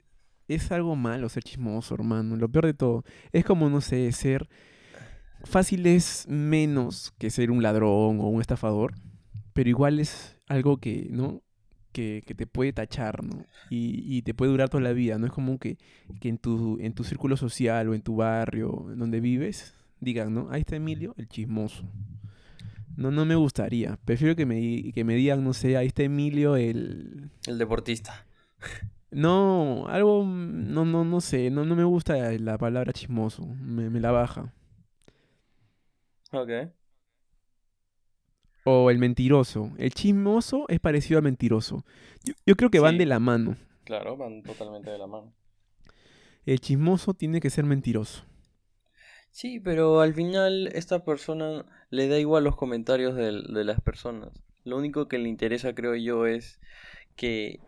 es algo malo ser chismoso, hermano. Lo peor de todo es como, no sé, ser fácil es menos que ser un ladrón o un estafador, pero igual es algo que, ¿no? Que, que te puede tachar, ¿no? Y, y te puede durar toda la vida, ¿no? Es como que, que en tu, en tu círculo social o en tu barrio, donde vives, digan, ¿no? Ahí está Emilio, el chismoso. No, no me gustaría. Prefiero que me, que me digan, no sé, ahí está Emilio, el... El deportista. No, algo, mm, no, no, no sé, no, no me gusta la palabra chismoso, me, me la baja. Ok. O el mentiroso. El chismoso es parecido al mentiroso. Yo, yo creo que van Sí. de la mano. Claro, van totalmente de la mano. El chismoso tiene que ser mentiroso. Sí, pero al final esta persona le da igual los comentarios del- de, las personas. Lo único que le interesa, creo yo, es que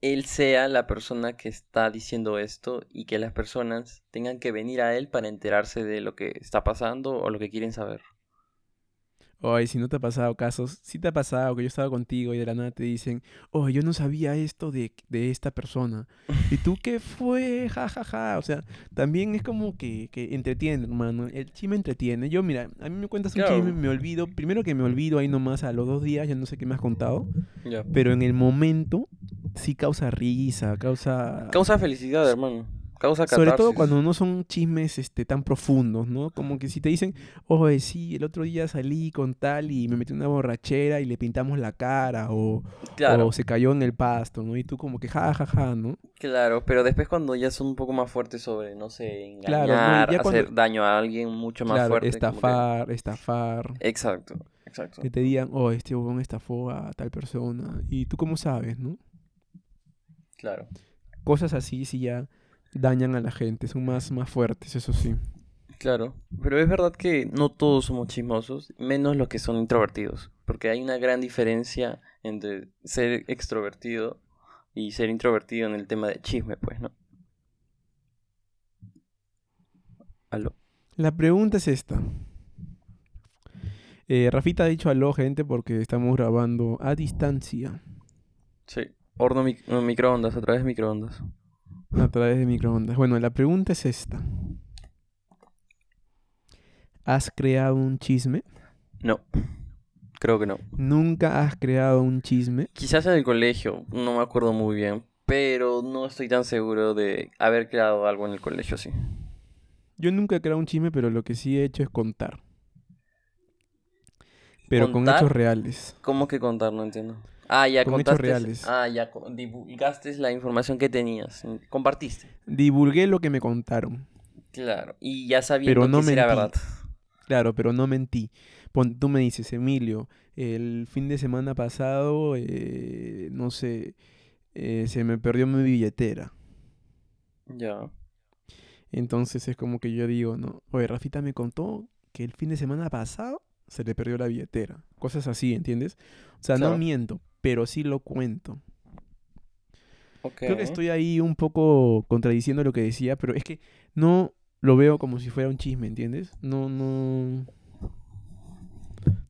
él sea la persona que está diciendo esto y que las personas tengan que venir a él para enterarse de lo que está pasando o lo que quieren saber. Oye, si no te ha pasado casos, si te ha pasado que yo estaba contigo y de la nada te dicen, oye, yo no sabía esto de, de esta persona. ¿Y tú qué fue? Ja, ja, ja. O sea, también es como que, que entretiene, hermano. El chisme entretiene. Yo, mira, a mí me cuentas un Claro. chisme, me olvido. Primero que me olvido ahí nomás a los dos días, ya no sé qué me has contado. Ya. Pero en el momento sí causa risa, causa... Causa felicidad, hermano. Causa Sobre todo catarsis. cuando no son chismes este, tan profundos, ¿no? Como que si te dicen, oye, sí, el otro día salí con tal y me metí una borrachera y le pintamos la cara, o, Claro, o se cayó en el pasto, ¿no? Y tú como que, ja, ja, ja, ¿no? claro, pero después cuando ya son un poco más fuertes sobre, no sé, Claro, no, y engañar, cuando- hacer daño a alguien mucho más claro, fuerte. que- estafar, estafar. Exacto, exacto. Que te digan, oh, este huevón estafó a tal persona. Y tú cómo sabes, ¿no? Claro. Cosas así sí ya dañan a la gente, son más, más fuertes, eso sí. Claro, pero es verdad que no todos somos chismosos, menos los que son introvertidos, porque hay una gran diferencia entre ser extrovertido y ser introvertido en el tema de chisme, pues, ¿no? ¿Aló? La pregunta es esta. Eh, Rafita ha dicho aló, gente, porque estamos grabando a distancia, Sí, horno mic- no, microondas, a través de microondas. A través de microondas. Bueno, la pregunta es esta. ¿Has creado un chisme? No, creo que no. ¿Nunca has creado un chisme? Quizás en el colegio, no me acuerdo muy bien, pero no estoy tan seguro de haber creado algo en el colegio, sí. Yo nunca he creado un chisme, pero lo que sí he hecho es contar. Pero con hechos reales. ¿Cómo que contar? No entiendo. Ah, ya Con hechos contaste. reales. Ah, ya divulgaste la información que tenías. Compartiste. Divulgué lo que me contaron. Claro. Y ya sabiendo Pero no que era verdad. Claro, pero no mentí. Pon- tú me dices, Emilio, el fin de semana pasado, eh, no sé, eh, se me perdió mi billetera. Ya. Entonces es como que yo digo, ¿no? Oye, Rafita me contó que el fin de semana pasado se le perdió la billetera. Cosas así, ¿entiendes? O sea, no miento, pero sí lo cuento. Creo que estoy ahí un poco contradiciendo lo que decía, pero es que no lo veo como si fuera un chisme, ¿entiendes? No, no.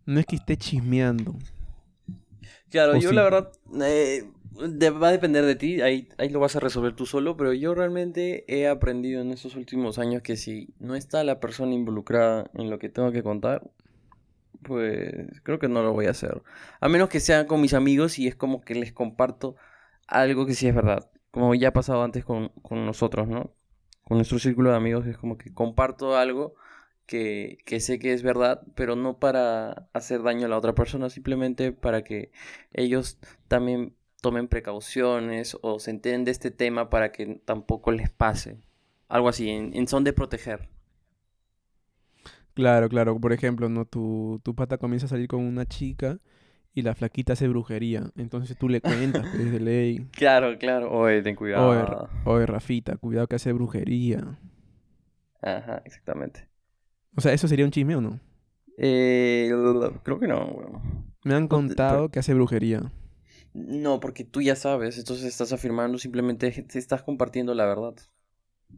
No es que esté chismeando. Claro, ¿O yo sí? la verdad. eh, de- va a depender de ti, ahí, ahí lo vas a resolver tú solo, pero yo realmente he aprendido en estos últimos años que si no está la persona involucrada en lo que tengo que contar, pues creo que no lo voy a hacer. A menos que sea con mis amigos y es como que les comparto algo que sí es verdad, como ya ha pasado antes con, con nosotros, ¿no? Con nuestro círculo de amigos es como que comparto algo que, que sé que es verdad, pero no para hacer daño a la otra persona, simplemente para que ellos también tomen precauciones o se enteren de este tema para que tampoco les pase. Algo así, en, en son de proteger. Claro, claro. Por ejemplo, ¿no? Tu, tu pata comienza a salir con una chica y la flaquita hace brujería. Entonces tú le cuentas, pues, de ley. Claro, claro. Oye, ten Oye, cuidado. Ra- oye, Rafita, cuidado que hace brujería. Ajá, exactamente. O sea, ¿eso sería un chisme o no? Eh, creo que no. Me han contado que hace brujería. No, porque tú ya sabes, entonces estás afirmando, simplemente te estás compartiendo la verdad.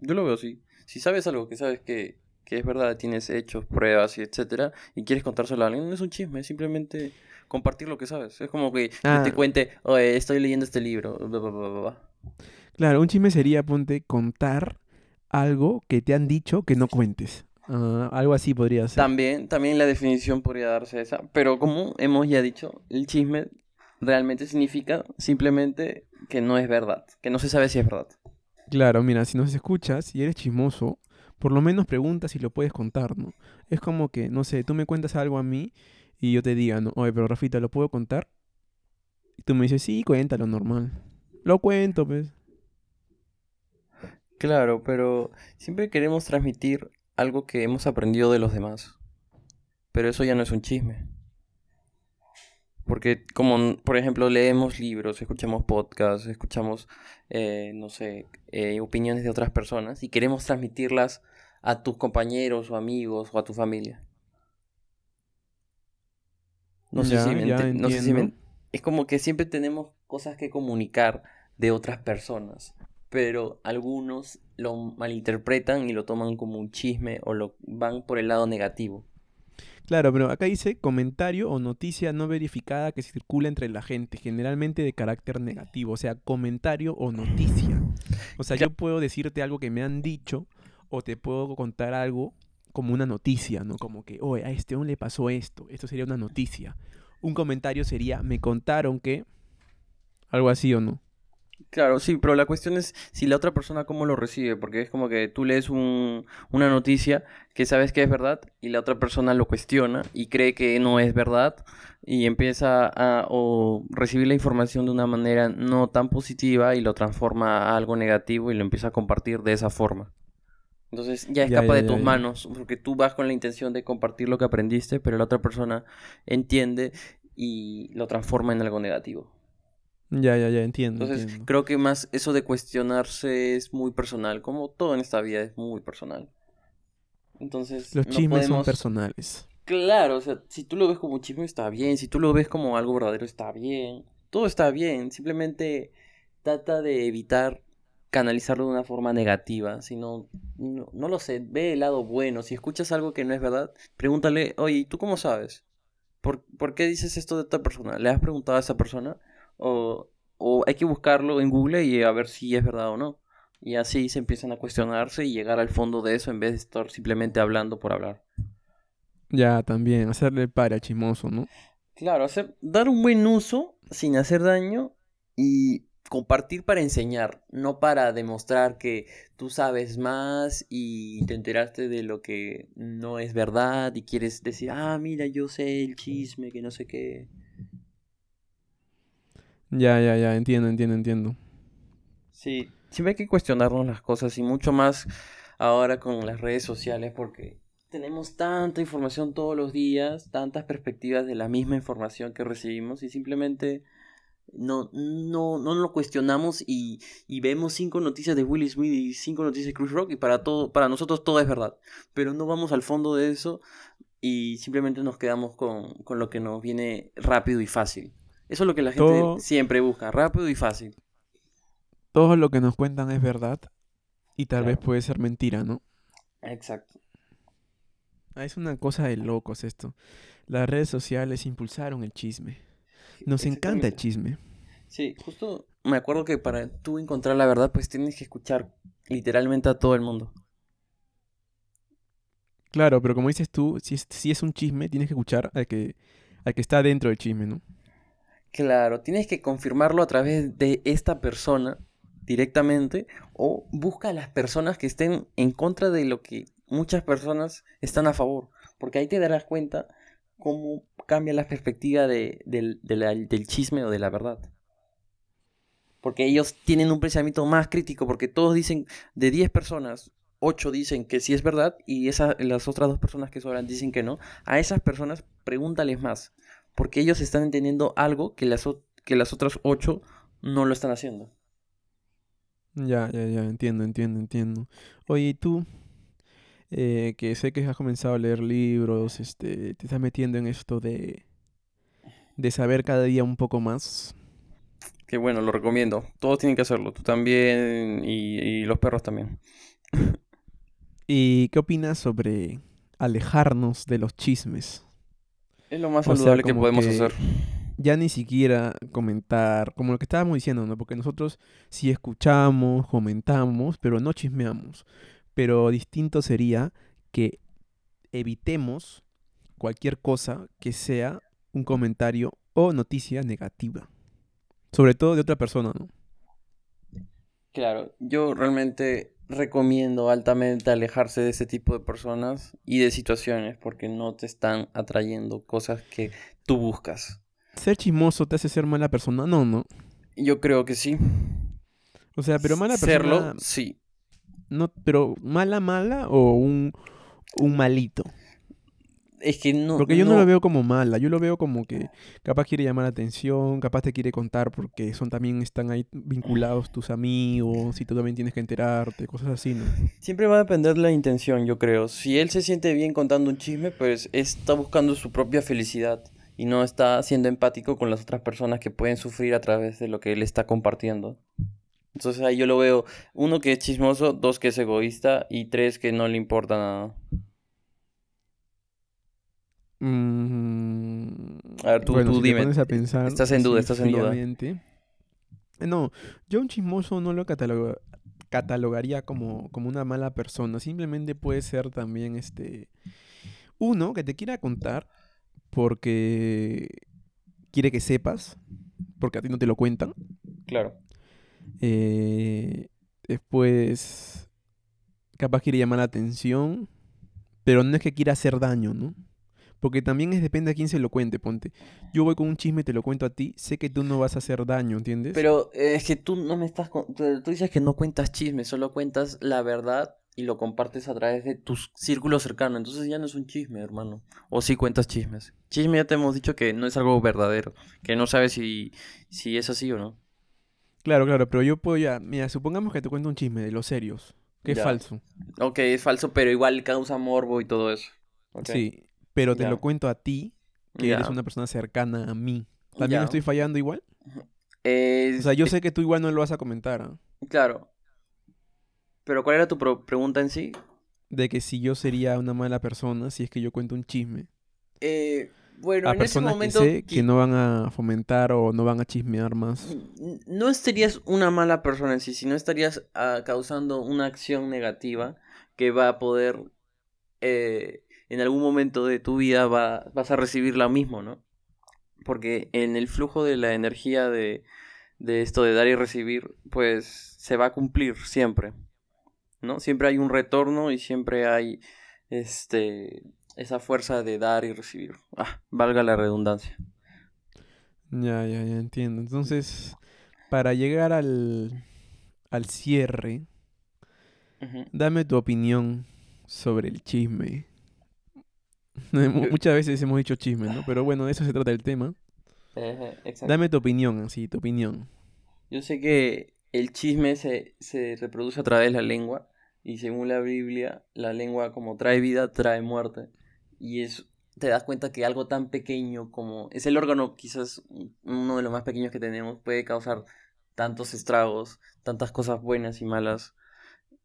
Yo lo veo así. Si sabes algo que sabes que, que es verdad, tienes hechos, pruebas y etcétera, y quieres contárselo a alguien, no es un chisme, es simplemente compartir lo que sabes. Es como que yo Ah. te cuente, oye, estoy leyendo este libro. bla, bla, bla, bla, bla". Claro, un chisme sería, ponte, contar algo que te han dicho que no cuentes. Ah, algo así podría ser. También, también la definición podría darse esa, pero como hemos ya dicho, el chisme realmente significa simplemente que no es verdad, que no se sabe si es verdad. Claro, mira, si nos escuchas y eres chismoso, por lo menos pregunta si lo puedes contar, ¿no? Es como que, no sé, tú me cuentas algo a mí y yo te diga, no, oye, pero Rafita, ¿lo puedo contar? Y tú me dices, sí, cuéntalo, normal. Lo cuento, pues. Claro, pero siempre queremos transmitir algo que hemos aprendido de los demás. Pero eso ya no es un chisme. Porque como, por ejemplo, leemos libros, escuchamos podcasts, escuchamos, eh, no sé, eh, opiniones de otras personas y queremos transmitirlas a tus compañeros o amigos o a tu familia. No sé Ya, si me no sé si Es como que siempre tenemos cosas que comunicar de otras personas, pero algunos lo malinterpretan y lo toman como un chisme o lo van por el lado negativo. Claro, pero acá dice comentario o noticia no verificada que circula entre la gente, generalmente de carácter negativo, o sea, comentario o noticia. O sea, yo puedo decirte algo que me han dicho o te puedo contar algo como una noticia, ¿no? Como que, oye, a este hombre le pasó esto, esto sería una noticia. Un comentario sería, me contaron que... Algo así o no. Claro, sí, pero la cuestión es si la otra persona cómo lo recibe, porque es como que tú lees un- una noticia que sabes que es verdad y la otra persona lo cuestiona y cree que no es verdad y empieza a recibir la información de una manera no tan positiva y lo transforma a algo negativo y lo empieza a compartir de esa forma. Entonces ya escapa ya, de tus manos, porque tú vas con la intención de compartir lo que aprendiste, pero la otra persona entiende y lo transforma en algo negativo. Ya, ya, ya, entiendo, Entonces, entiendo. creo que más eso de cuestionarse es muy personal, como todo en esta vida es muy personal. Entonces, Los no chismes son personales. Claro, o sea, si tú lo ves como un chisme está bien, si tú lo ves como algo verdadero está bien, todo está bien, simplemente trata de evitar canalizarlo de una forma negativa, sino, no, no lo sé, ve el lado bueno, si escuchas algo que no es verdad, pregúntale, oye, ¿y ¿tú cómo sabes? ¿Por, por qué dices esto de esta persona? ¿Le has preguntado a esa persona? O, o hay que buscarlo en Google y a ver si es verdad o no. Y así se empiezan a cuestionarse y llegar al fondo de eso en vez de estar simplemente hablando por hablar. Ya, también, hacerle para chismoso, ¿no? Claro, hacer, dar un buen uso sin hacer daño y compartir para enseñar, no para demostrar que tú sabes más y te enteraste de lo que no es verdad y quieres decir, ah, mira, yo sé el chisme, que no sé qué. Ya, ya, ya, entiendo, entiendo, entiendo. Sí, siempre hay que cuestionarnos las cosas y mucho más ahora con las redes sociales porque tenemos tanta información todos los días, tantas perspectivas de la misma información que recibimos y simplemente no, no, no lo cuestionamos y, y vemos cinco noticias de Will Smith y cinco noticias de Chris Rock y para todo, para nosotros todo es verdad. Pero no vamos al fondo de eso y simplemente nos quedamos con, con lo que nos viene rápido y fácil. Eso es lo que la gente Todo- siempre busca, rápido y fácil. Todo lo que nos cuentan es verdad y tal vez puede ser mentira, ¿no? Exacto. Ah, es una cosa de locos esto. Las redes sociales impulsaron el chisme. Nos encanta el chisme. Sí, justo me acuerdo que para tú encontrar la verdad, pues tienes que escuchar literalmente a todo el mundo. Claro, pero como dices tú, si es, si es un chisme, tienes que escuchar al que, al que está dentro del chisme, ¿no? Claro, tienes que confirmarlo a través de esta persona directamente o busca a las personas que estén en contra de lo que muchas personas están a favor, porque ahí te darás cuenta cómo cambia la perspectiva de, del, chisme o de la verdad. Porque ellos tienen un pensamiento más crítico, porque todos dicen, de 10 personas, 8 dicen que sí es verdad y esa, las otras dos personas que sobran dicen que no. A esas personas pregúntales más, porque ellos están entendiendo algo que las, que las otras 8 no lo están haciendo. Ya, ya, ya, entiendo, entiendo, entiendo. Oye, ¿y tú? Eh, que sé que has comenzado a leer libros, este, te estás metiendo en esto de, de saber cada día un poco más. Que bueno, lo recomiendo. Todos tienen que hacerlo, tú también y, y los perros también. ¿Y qué opinas sobre alejarnos de los chismes? Es lo más O sea, saludable que podemos que hacer. ya ni siquiera comentar, como lo que estábamos diciendo, ¿no? Porque nosotros sí escuchamos, comentamos, pero no chismeamos. Pero distinto sería que evitemos cualquier cosa que sea un comentario o noticia negativa. Sobre todo de otra persona, ¿no? Claro, yo realmente recomiendo altamente alejarse de ese tipo de personas y de situaciones porque no te están atrayendo cosas que tú buscas. ¿Ser chismoso te hace ser mala persona? No, no. Yo creo que sí. O sea, pero mala Serlo, persona, sí. No, pero mala, mala o un, un malito. Es que no. Porque yo no lo veo como mala, yo lo veo como que capaz quiere llamar la atención, capaz te quiere contar porque son también están ahí vinculados tus amigos y tú también tienes que enterarte, cosas así, ¿no? Siempre va a depender de la intención, yo creo. Si él se siente bien contando un chisme, pues está buscando su propia felicidad y no está siendo empático con las otras personas que pueden sufrir a través de lo que él está compartiendo. Entonces ahí yo lo veo, uno que es chismoso, dos que es egoísta y tres que no le importa nada. Mm, A ver, tú- bueno, tú si dime, pones a pensar estás en duda, estás en duda. eh, No, yo un chismoso no lo cataloga- catalogaría como, como una mala persona. Simplemente puede ser también este uno que te quiera contar porque quiere que sepas, porque a ti no te lo cuentan. Claro. Eh, después, capaz quiere llamar la atención, pero no es que quiera hacer daño, ¿no? Porque también es depende a quién se lo cuente, ponte. Yo voy con un chisme te lo cuento a ti, sé que tú no vas a hacer daño, ¿entiendes? Pero eh, es que tú no me estás... Tú dices que no cuentas chismes, solo cuentas la verdad y lo compartes a través de tu círculo cercano. Entonces ya no es un chisme, hermano. O sí cuentas chismes. Chisme ya te hemos dicho que no es algo verdadero. Que no sabes si, si es así o no. Claro, claro, pero yo puedo ya, mira, supongamos que te cuento un chisme de los serios, que es Ya. falso. Ok, es falso, pero igual causa morbo y todo eso. Ok, Sí, pero te Ya. lo cuento a ti, que eres una persona cercana a mí. ¿También Ya. estoy fallando igual? Eh, O sea, yo sé que tú igual no lo vas a comentar, ¿ah? Claro. Pero ¿cuál era tu pro- pregunta en sí? De que si yo sería una mala persona si es que yo cuento un chisme. Eh, bueno, a en ese momento... que sé qui- que no van a fomentar o no van a chismear más. No estarías una mala persona en sí, sino estarías ah, causando una acción negativa que va a poder, eh, en algún momento de tu vida va, vas a recibir lo mismo, ¿no? Porque en el flujo de la energía de, de esto de dar y recibir, pues se va a cumplir siempre, ¿no? Siempre hay un retorno y siempre hay, este, esa fuerza de dar y recibir. Ah, valga la redundancia. Ya, ya, ya entiendo. Entonces, para llegar al, al cierre, dame tu opinión sobre el chisme. Mu- Muchas veces hemos dicho chisme, ¿no? Pero bueno, de eso se trata el tema. Ejé, exacto. Dame tu opinión, así, tu opinión. Yo sé que el chisme se, se reproduce a través de la lengua y según la Biblia, la lengua como trae vida, trae muerte. Y es, te das cuenta que algo tan pequeño como es el órgano, quizás uno de los más pequeños que tenemos, puede causar tantos estragos, tantas cosas buenas y malas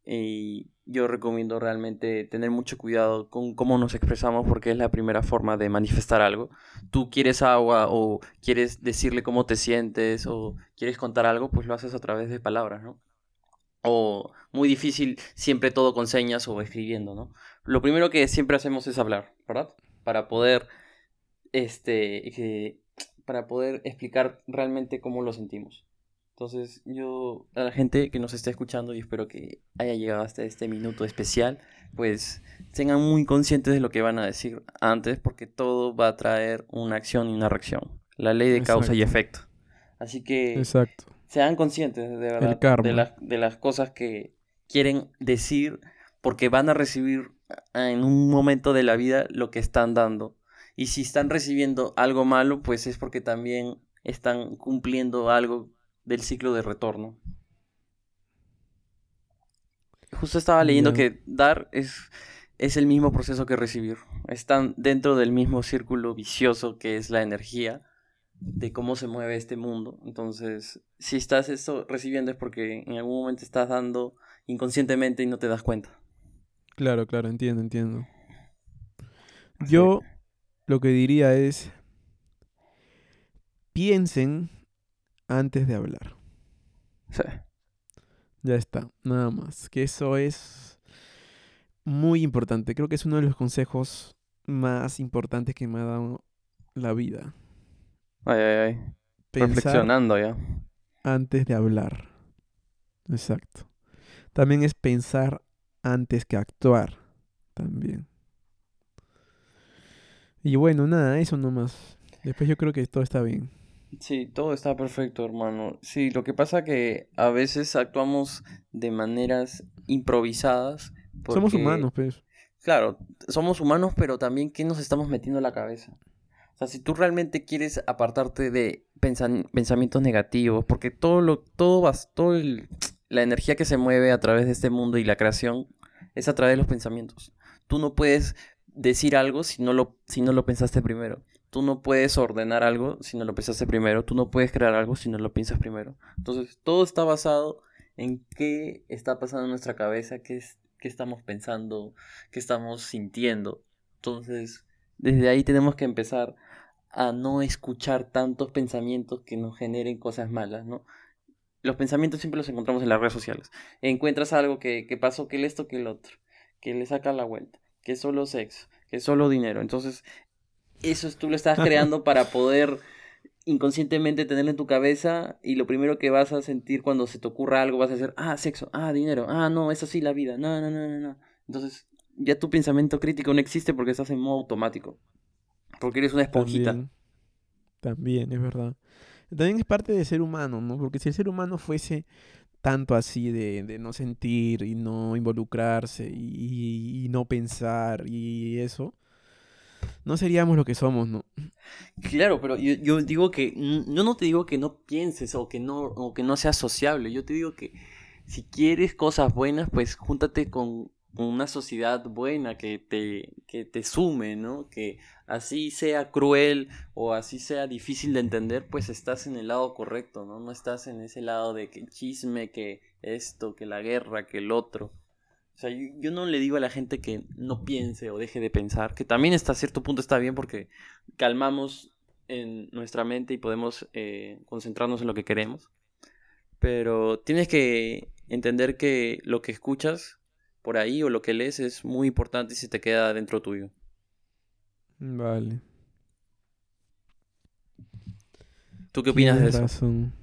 y yo recomiendo realmente tener mucho cuidado con cómo nos expresamos porque es la primera forma de manifestar algo. Tú quieres agua o quieres decirle cómo te sientes o quieres contar algo, pues lo haces a través de palabras, ¿no? O muy difícil siempre todo con señas o escribiendo, ¿no? Lo primero que siempre hacemos es hablar, ¿verdad? Para poder, este, para poder explicar realmente cómo lo sentimos. Entonces, yo, a la gente que nos está escuchando y espero que haya llegado hasta este minuto especial, pues tengan muy conscientes de lo que van a decir antes, porque todo va a traer una acción y una reacción. La ley de causa y efecto. Así que Exacto. sean conscientes de verdad de, de las cosas que quieren decir, porque van a recibir en un momento de la vida lo que están dando. Y si están recibiendo algo malo, pues es porque también están cumpliendo algo del ciclo de retorno. Justo estaba leyendo que dar es, es el mismo proceso que recibir. Están dentro del mismo círculo vicioso que es la energía de cómo se mueve este mundo. Entonces, si estás esto recibiendo es porque en algún momento estás dando inconscientemente y no te das cuenta. Claro, claro, entiendo, entiendo. Yo lo que diría es, piensen antes de hablar. Sí. Ya está, nada más. Que eso es muy importante. Creo que es uno de los consejos más importantes que me ha dado la vida. Ay, ay, ay. Reflexionando ya. Antes de hablar. Exacto. También es pensar antes que actuar. También. Y bueno, nada, eso nomás. Después yo creo que todo está bien. Sí, todo está perfecto, hermano. Sí, lo que pasa que a veces actuamos de maneras improvisadas. Somos humanos, pues. Claro, somos humanos, pero también ¿qué nos estamos metiendo en la cabeza? O sea, si tú realmente quieres apartarte de pensamientos negativos, porque todo lo, todo todo la energía que se mueve a través de este mundo y la creación es a través de los pensamientos. Tú no puedes decir algo si no lo, si no lo pensaste primero. Tú no puedes ordenar algo si no lo pensaste primero. Tú no puedes crear algo si no lo piensas primero. Entonces, todo está basado en qué está pasando en nuestra cabeza, qué, qué estamos pensando, qué estamos sintiendo. Entonces, desde ahí tenemos que empezar a no escuchar tantos pensamientos que nos generen cosas malas, ¿no? Los pensamientos siempre los encontramos en las redes sociales. Encuentras algo que, que pasó, que el esto, que el otro, que le saca la vuelta, que es solo sexo, que es solo dinero. Entonces, eso tú lo estás creando para poder inconscientemente tenerlo en tu cabeza y lo primero que vas a sentir cuando se te ocurra algo vas a decir, ah, sexo, ah, dinero, ah, no, eso sí, la vida, no, no, no, no, no. Entonces ya tu pensamiento crítico no existe porque estás en modo automático, porque eres una esponjita. También, también es verdad. También es parte de ser humano, ¿no? Porque si el ser humano fuese tanto así de, de no sentir y no involucrarse y, no pensar y eso, no seríamos lo que somos, ¿no? Claro, pero yo, digo que, yo no te digo que no pienses o que no, o que no seas sociable, yo te digo que si quieres cosas buenas, pues júntate con una sociedad buena que te, que te sume, ¿no? Que así sea cruel o así sea difícil de entender, pues estás en el lado correcto, ¿no? No estás en ese lado de que chisme, que esto, que la guerra, que el otro. O sea, yo, no le digo a la gente que no piense o deje de pensar, que también hasta cierto punto está bien porque calmamos en nuestra mente y podemos eh, concentrarnos en lo que queremos. Pero tienes que entender que lo que escuchas por ahí o lo que lees es muy importante y se te queda dentro tuyo. Vale. ¿Tú qué opinas de eso? Razón.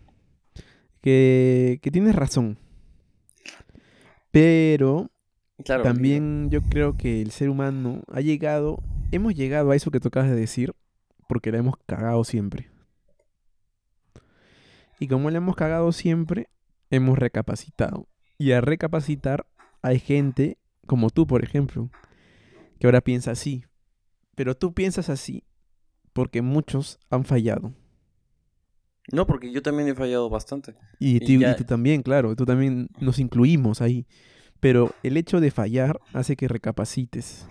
Que, que tienes razón. Pero también yo creo que el ser humano ha llegado, hemos llegado a eso que tú acabas de decir, porque la hemos cagado siempre. Y como la hemos cagado siempre, hemos recapacitado. Y a recapacitar hay gente como tú, por ejemplo, que ahora piensa así. Pero tú piensas así porque muchos han fallado. No, porque yo también he fallado bastante. Y, y tú también, claro, tú también nos incluimos ahí. Pero el hecho de fallar hace que recapacites.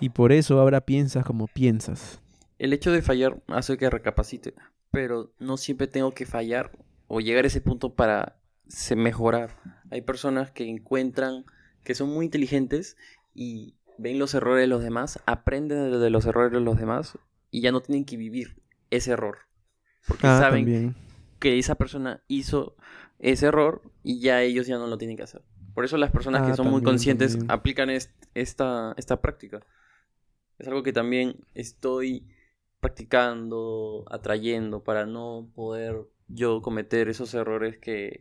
Y por eso ahora piensas como piensas. El hecho de fallar hace que recapacite, pero no siempre tengo que fallar o llegar a ese punto para se mejorar. Hay personas que encuentran que son muy inteligentes y ven los errores de los demás, aprenden de los errores de los demás y ya no tienen que vivir ese error. Porque Ah, saben también. que esa persona hizo ese error y ya ellos ya no lo tienen que hacer. Por eso las personas que Ah, son muy conscientes también. aplican est- esta, esta práctica. Es algo que también estoy practicando, atrayendo para no poder yo cometer esos errores que,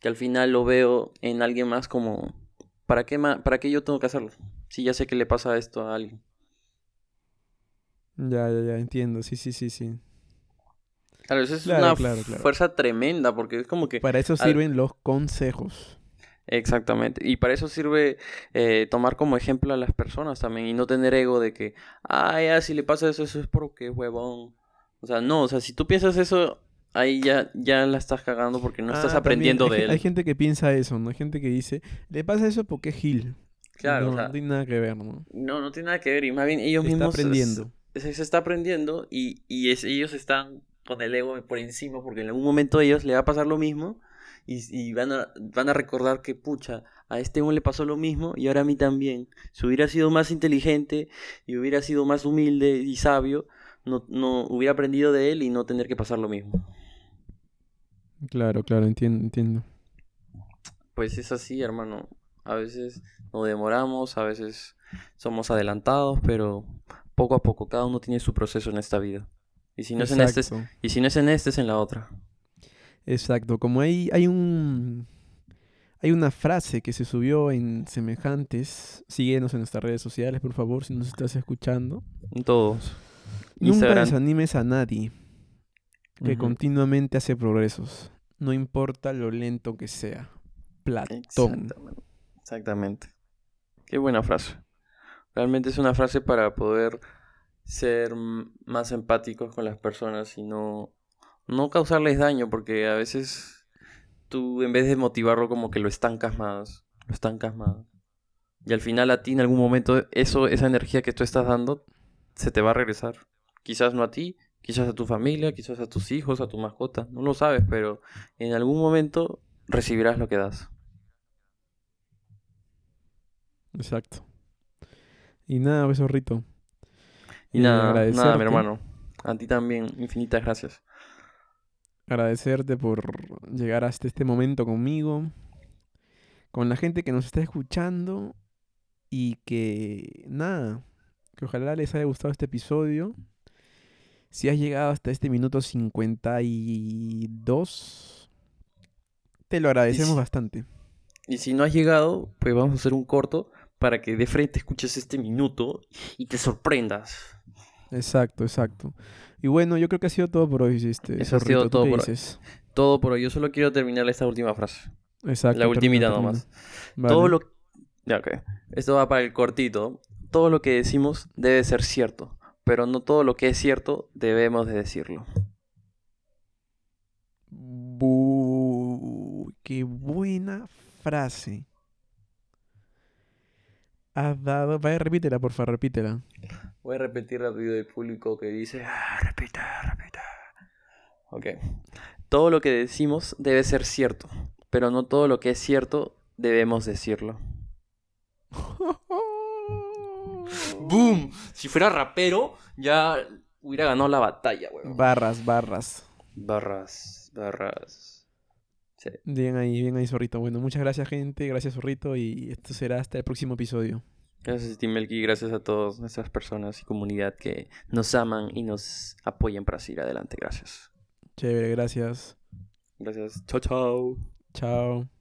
que al final lo veo en alguien más como, ¿para qué, ma- ¿para qué yo tengo que hacerlo? Si ya sé que le pasa esto a alguien. Ya, ya, ya, entiendo. Sí, sí, sí, sí. Claro, eso es Claro, una claro, claro. fuerza tremenda porque es como que... Para eso al- sirven los consejos. Exactamente. Y para eso sirve eh, tomar como ejemplo a las personas también y no tener ego de que, ah, ya, si le pasa eso, eso es porque es huevón. O sea, no, o sea, si tú piensas eso, ahí ya, ya la estás cagando porque no estás Ah, también, aprendiendo hay, de él. Hay gente que piensa eso, ¿no? Hay gente que dice, le pasa eso porque es Gil. Claro, no, o sea, no tiene nada que ver, ¿no? no, no tiene nada que ver y más bien ellos Está mismos... es- aprendiendo. Se, se está aprendiendo y, y es- ellos están con el ego por encima porque en algún momento a ellos le va a pasar lo mismo y, y van, a, van a recordar que, pucha, a este uno le pasó lo mismo y ahora a mí también. Si hubiera sido más inteligente y hubiera sido más humilde y sabio, no, no hubiera aprendido de él y no tener que pasar lo mismo. Claro, claro, entiendo, entiendo. Pues es así, hermano. A veces nos demoramos, a veces somos adelantados, pero poco a poco, cada uno tiene su proceso en esta vida. Y si no es en este, y si no es en este, es en la otra. Exacto, como hay, hay un hay una frase que se subió en semejantes, síguenos en nuestras redes sociales, por favor, si nos estás escuchando. En todos. Nunca desanimes a nadie que continuamente hace progresos, no importa lo lento que sea. Platón. Exactamente. Qué buena frase. Realmente es una frase para poder ser más empáticos con las personas y no, no causarles daño, porque a veces tú en vez de motivarlo como que lo estancas más, lo estancas más. Y al final a ti en algún momento eso, esa energía que tú estás dando, se te va a regresar. Quizás no a ti, quizás a tu familia, quizás a tus hijos, a tu mascota, no lo sabes, pero en algún momento recibirás lo que das. Exacto. Y nada, pues, zorrito. Y nada, nada, mi hermano. A ti también, infinitas gracias. agradecerte por llegar hasta este momento conmigo, con la gente que nos está escuchando y que nada, que ojalá les haya gustado este episodio. Si has llegado hasta este minuto 52, te lo agradecemos si- bastante. Y si no has llegado, pues vamos a hacer un corto para que de frente escuches este minuto y te sorprendas. Exacto, exacto. Y bueno, yo creo que ha sido todo por hoy, este, Eso ha sido ¿tú todo por hoy. Todo por hoy. Yo solo quiero terminar esta última frase. Exacto. La termina, nomás. termina. Todo Vale. lo... Ya, ok. Esto va para el cortito. Todo lo que decimos debe ser cierto, pero no todo lo que es cierto debemos de decirlo. Bu- qué buena frase. Has dado. Vaya, repítela, por favor, repítela. Voy a repetir rápido el público que dice, "Ah, repite, repite. Ok. Todo lo que decimos debe ser cierto, pero no todo lo que es cierto debemos decirlo. ¡Boom! Si fuera rapero, ya hubiera ganado la batalla, weón. Barras, barras. Barras, barras. Sí. Bien ahí, bien ahí, Zorrito. Bueno, muchas gracias, gente. Gracias, Zorrito. Y esto será hasta el próximo episodio. Gracias, Tim Melky. Gracias a todas nuestras personas y comunidad que nos aman y nos apoyan para seguir adelante. Gracias. Chévere, gracias. Gracias. Chao, chao. Chao.